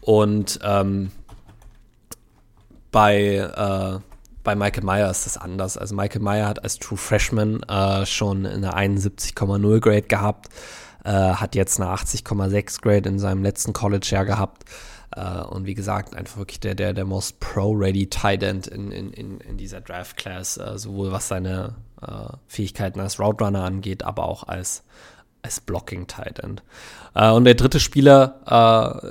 Und ähm, bei äh, bei Michael Meyer ist das anders. Also Michael Meyer hat als True Freshman äh, schon eine 71,0 Grade gehabt äh, hat jetzt eine 80,6 Grade in seinem letzten College-Jahr gehabt. Uh, und wie gesagt, einfach wirklich der, der, der most pro-ready Tight End in, in, in, in dieser Draft-Class, uh, sowohl was seine uh, Fähigkeiten als Route angeht, aber auch als, als Blocking-Tight End. und der dritte Spieler,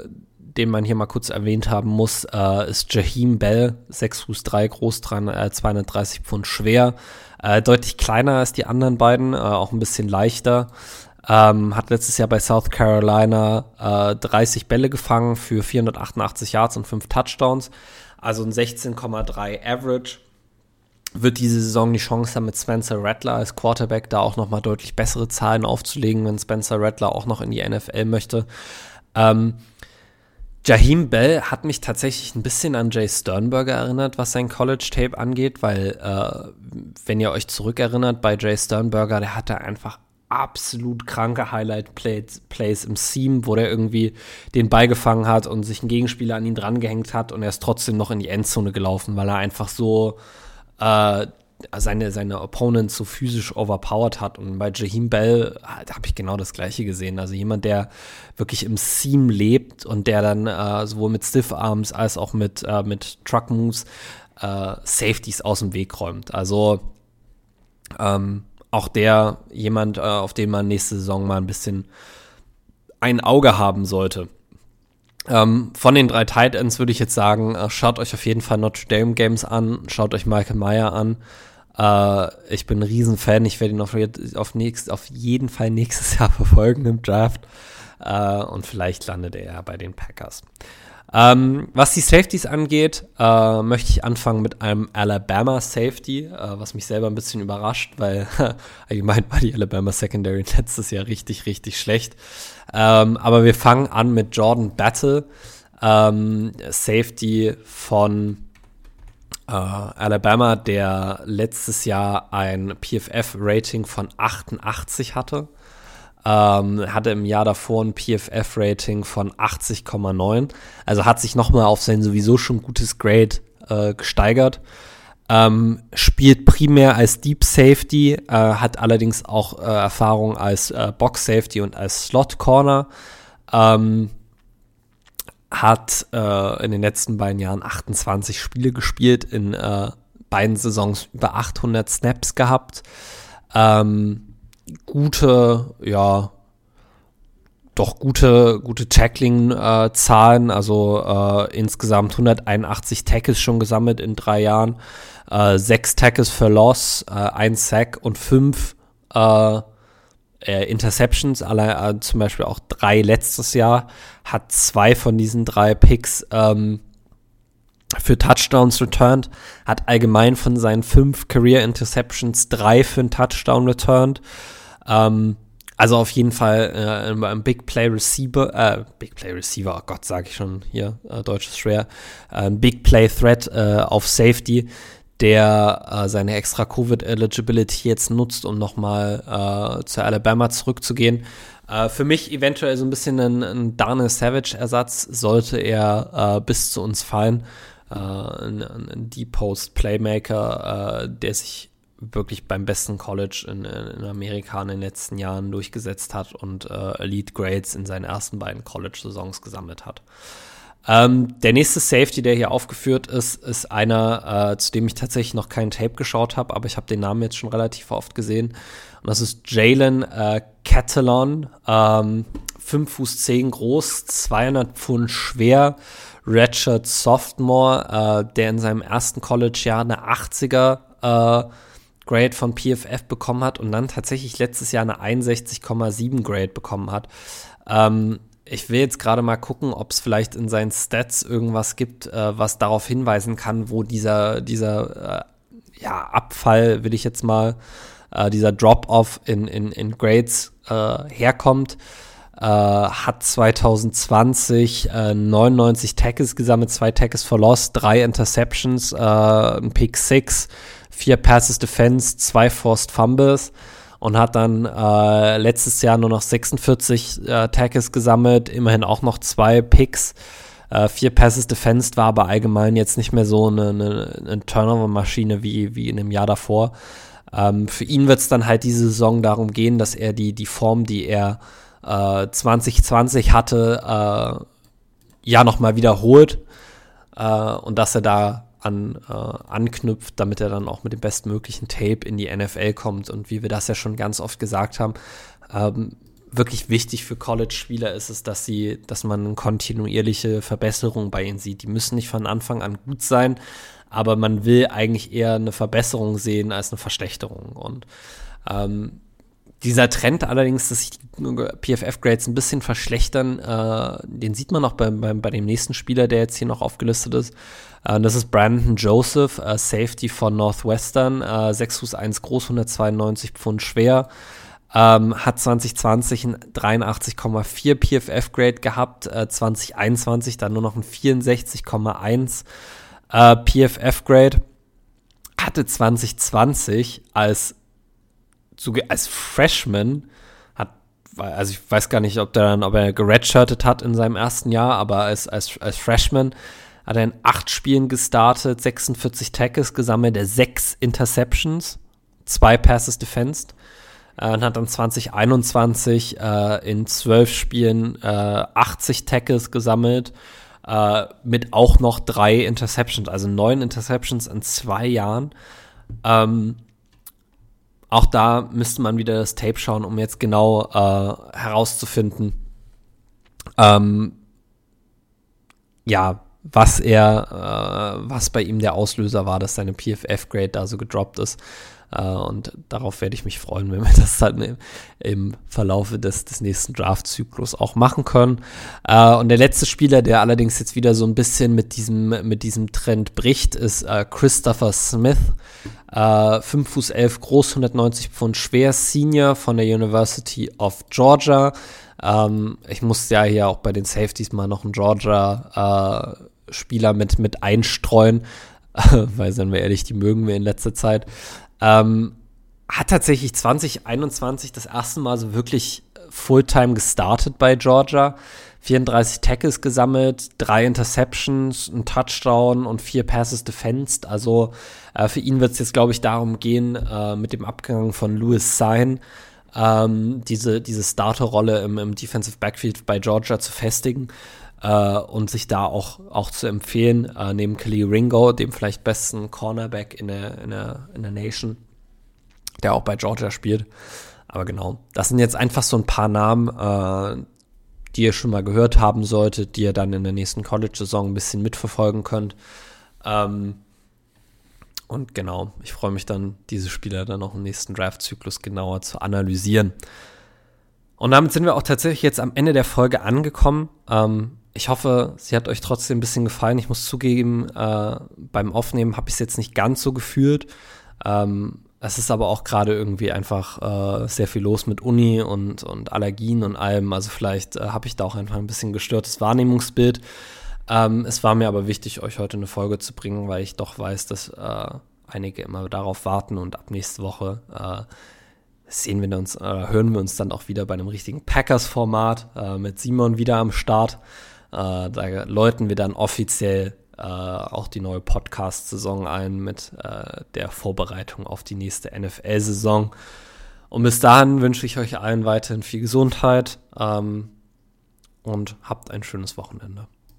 den man hier mal kurz erwähnt haben muss, ist Jaheim Bell, 6 Fuß 3 groß, 230 Pfund schwer, deutlich kleiner als die anderen beiden, auch ein bisschen leichter. Ähm, hat letztes Jahr bei South Carolina äh, 30 Bälle gefangen für 488 Yards und 5 Touchdowns. Also ein 16,3 Average. Wird diese Saison die Chance haben, mit Spencer Rattler als Quarterback da auch nochmal deutlich bessere Zahlen aufzulegen, wenn Spencer Rattler auch noch in die NFL möchte. Ähm, Jaheim Bell hat mich tatsächlich ein bisschen an Jay Sternberger erinnert, was sein College-Tape angeht, weil, äh, wenn ihr euch zurückerinnert, bei Jay Sternberger, der hatte einfach absolut kranke Highlight-Plays Plays im Seam, wo der irgendwie den Ball gefangen hat und sich ein Gegenspieler an ihn drangehängt hat und er ist trotzdem noch in die Endzone gelaufen, weil er einfach so äh, seine, seine Opponent so physisch overpowered hat. Und bei Jaheim Bell da habe ich genau das gleiche gesehen. Also jemand, der wirklich im Seam lebt und der dann äh, sowohl mit Stiff Arms als auch mit, äh, mit Truck Moves äh, Safeties aus dem Weg räumt. Also ähm, auch der jemand, äh, auf den man nächste Saison mal ein bisschen ein Auge haben sollte. Ähm, von den drei Tight Ends würde ich jetzt sagen, äh, schaut euch auf jeden Fall Notre Dame Games an, schaut euch Michael Meyer an. Äh, ich bin ein Riesenfan, ich werde ihn auf, auf, nächst, auf jeden Fall nächstes <laughs> Jahr verfolgen im Draft. Äh, und vielleicht landet er ja bei den Packers. Ähm, was die Safeties angeht, äh, möchte ich anfangen mit einem Alabama Safety, was mich selber ein bisschen überrascht, weil <laughs> allgemein war die Alabama Secondary letztes Jahr richtig, richtig schlecht. Ähm, aber wir fangen an mit Jordan Battle, ähm, Safety von äh, Alabama, der letztes Jahr ein PFF-Rating von 88 hatte. Ähm, hatte im Jahr davor ein PFF-Rating von 80,9. Also hat sich nochmal auf sein sowieso schon gutes Grade äh, gesteigert. Ähm, spielt primär als Deep Safety, äh, hat allerdings auch äh, Erfahrung als äh, Box Safety und als Slot Corner. Ähm, hat äh, in den letzten beiden Jahren 28 Spiele gespielt, in äh, beiden Saisons über 800 Snaps gehabt. Ähm, gute, ja, doch gute, gute Tackling-Zahlen, äh, also äh, insgesamt 181 Tackles schon gesammelt in drei Jahren, äh, sechs Tackles für Loss, äh, ein Sack und fünf äh, äh, Interceptions, alle, zum Beispiel auch drei letztes Jahr, hat zwei von diesen drei Picks ähm, für Touchdowns returned, hat allgemein von seinen fünf Career Interceptions drei für einen Touchdown returned. Ähm, also auf jeden Fall äh, ein Big Play Receiver, äh, Big Play Receiver, oh Gott, sage ich schon hier, äh, Deutsch ist schwer, äh, ein Big Play Threat äh, auf Safety, der äh, seine extra Covid Eligibility jetzt nutzt, um nochmal äh, zu Alabama zurückzugehen. Äh, für mich eventuell so ein bisschen ein, ein Darnell Savage Ersatz, sollte er äh, bis zu uns fallen. Äh, ein, ein Deep Post Playmaker, äh, der sich wirklich beim besten College in, in, Amerika in den letzten Jahren durchgesetzt hat und äh, Elite Grades in seinen ersten beiden College-Saisons gesammelt hat. Ähm, der nächste Safety, der hier aufgeführt ist, ist einer, äh, zu dem ich tatsächlich noch kein Tape geschaut habe, aber ich habe den Namen jetzt schon relativ oft gesehen. Und das ist Jalen äh, Catalon, ähm, 5 Fuß 10 groß, 200 Pfund schwer, Redshirt Sophomore, äh, der in seinem ersten College-Jahr eine 80er äh, Grade von PFF bekommen hat und dann tatsächlich letztes Jahr eine 61,7 Grade bekommen hat. Ähm, ich will jetzt gerade mal gucken, ob es vielleicht in seinen Stats irgendwas gibt, äh, was darauf hinweisen kann, wo dieser, dieser äh, ja, Abfall, will ich jetzt mal, äh, dieser Drop-off in, in, in Grades äh, herkommt. äh, hat 2020 äh, 99 Tackles gesammelt, zwei Tackles for Loss, drei Interceptions, äh, ein Pick 6, vier Passes Defense, zwei Forced Fumbles und hat dann äh, letztes Jahr nur noch 46 äh, Tackles gesammelt, immerhin auch noch zwei Picks. Äh, vier Passes defensed war aber allgemein jetzt nicht mehr so eine, eine, eine Turnover-Maschine wie, wie in dem Jahr davor. Ähm, für ihn wird es dann halt diese Saison darum gehen, dass er die, die Form, die er äh, 2020 hatte, äh, ja nochmal wiederholt äh, und dass er da an, äh, anknüpft, damit er dann auch mit dem bestmöglichen Tape in die NFL kommt. Und wie wir das ja schon ganz oft gesagt haben, ähm, wirklich wichtig für College-Spieler ist es, dass sie, dass man kontinuierliche Verbesserung bei ihnen sieht. Die müssen nicht von Anfang an gut sein, aber man will eigentlich eher eine Verbesserung sehen als eine Verschlechterung. Und ähm, dieser Trend allerdings, dass sich die PFF-Grades ein bisschen verschlechtern, äh, den sieht man auch bei, bei, bei, dem nächsten Spieler, der jetzt hier noch aufgelistet ist. Äh, das ist Brandon Joseph, äh, Safety von Northwestern, 6 äh, Fuß 1 groß, 192 Pfund schwer. Ähm, hat 2020 ein 83,4 PFF-Grade gehabt, 2021 äh, dann nur noch ein 64,1 äh, PFF-Grade. Hatte 2020 als als Freshman hat, also ich weiß gar nicht, ob der dann, ob er geredshirtet hat in seinem ersten Jahr, aber als, als, als Freshman hat er in acht Spielen gestartet, 46 Tackles gesammelt, er sechs Interceptions, zwei Passes defensed äh, und hat dann 2021 äh, in zwölf Spielen äh, 80 Tackles gesammelt, äh, mit auch noch drei Interceptions, also neun Interceptions in zwei Jahren. Ähm, auch da müsste man wieder das Tape schauen, um jetzt genau äh, herauszufinden, ähm, ja, was er, äh, was bei ihm der Auslöser war, dass seine PFF-Grade da so gedroppt ist. Äh, und darauf werde ich mich freuen, wenn wir <laughs> das dann im, im Verlaufe des, des nächsten Draft-Zyklus auch machen können. Äh, und der letzte Spieler, der allerdings jetzt wieder so ein bisschen mit diesem, mit diesem Trend bricht, ist äh, Christopher Smith. Äh, 5 Fuß 11 groß, 190 Pfund schwer, Senior von der University of Georgia. Ähm, ich musste ja hier auch bei den Safeties mal noch einen Georgia-Spieler äh, mit, mit einstreuen, <laughs> weil, seien wir ehrlich, die mögen wir in letzter Zeit. Ähm, hat tatsächlich 2021 das erste Mal so wirklich Fulltime gestartet bei Georgia. 34 Tackles gesammelt, drei Interceptions, ein Touchdown und vier Passes defensed. Also äh, für ihn wird es jetzt, glaube ich, darum gehen, äh, mit dem Abgang von Louis Sein ähm, diese, diese Starterrolle im, im Defensive Backfield bei Georgia zu festigen äh, und sich da auch, auch zu empfehlen, äh, neben Kelly Ringo, dem vielleicht besten Cornerback in der, in, der, in der Nation, der auch bei Georgia spielt. Aber genau, das sind jetzt einfach so ein paar Namen, äh, die ihr schon mal gehört haben solltet, die ihr dann in der nächsten College-Saison ein bisschen mitverfolgen könnt. Ähm, und genau, ich freue mich dann, diese Spieler dann auch im nächsten Draft-Zyklus genauer zu analysieren. Und damit sind wir auch tatsächlich jetzt am Ende der Folge angekommen. Ähm, ich hoffe, sie hat euch trotzdem ein bisschen gefallen. Ich muss zugeben, äh, beim Aufnehmen habe ich es jetzt nicht ganz so gefühlt. Ähm, es ist aber auch gerade irgendwie einfach äh, sehr viel los mit Uni und, und Allergien und allem. Also vielleicht äh, habe ich da auch einfach ein bisschen gestörtes Wahrnehmungsbild. Ähm, es war mir aber wichtig, euch heute eine Folge zu bringen, weil ich doch weiß, dass äh, einige immer darauf warten und ab nächste Woche äh, sehen wir uns, äh, hören wir uns dann auch wieder bei einem richtigen Packers-Format mit Simon wieder am Start. Da läuten wir dann offiziell äh, auch die neue Podcast-Saison ein mit äh, der Vorbereitung auf die nächste NFL-Saison. Und bis dahin wünsche ich euch allen weiterhin viel Gesundheit ähm, und habt ein schönes Wochenende.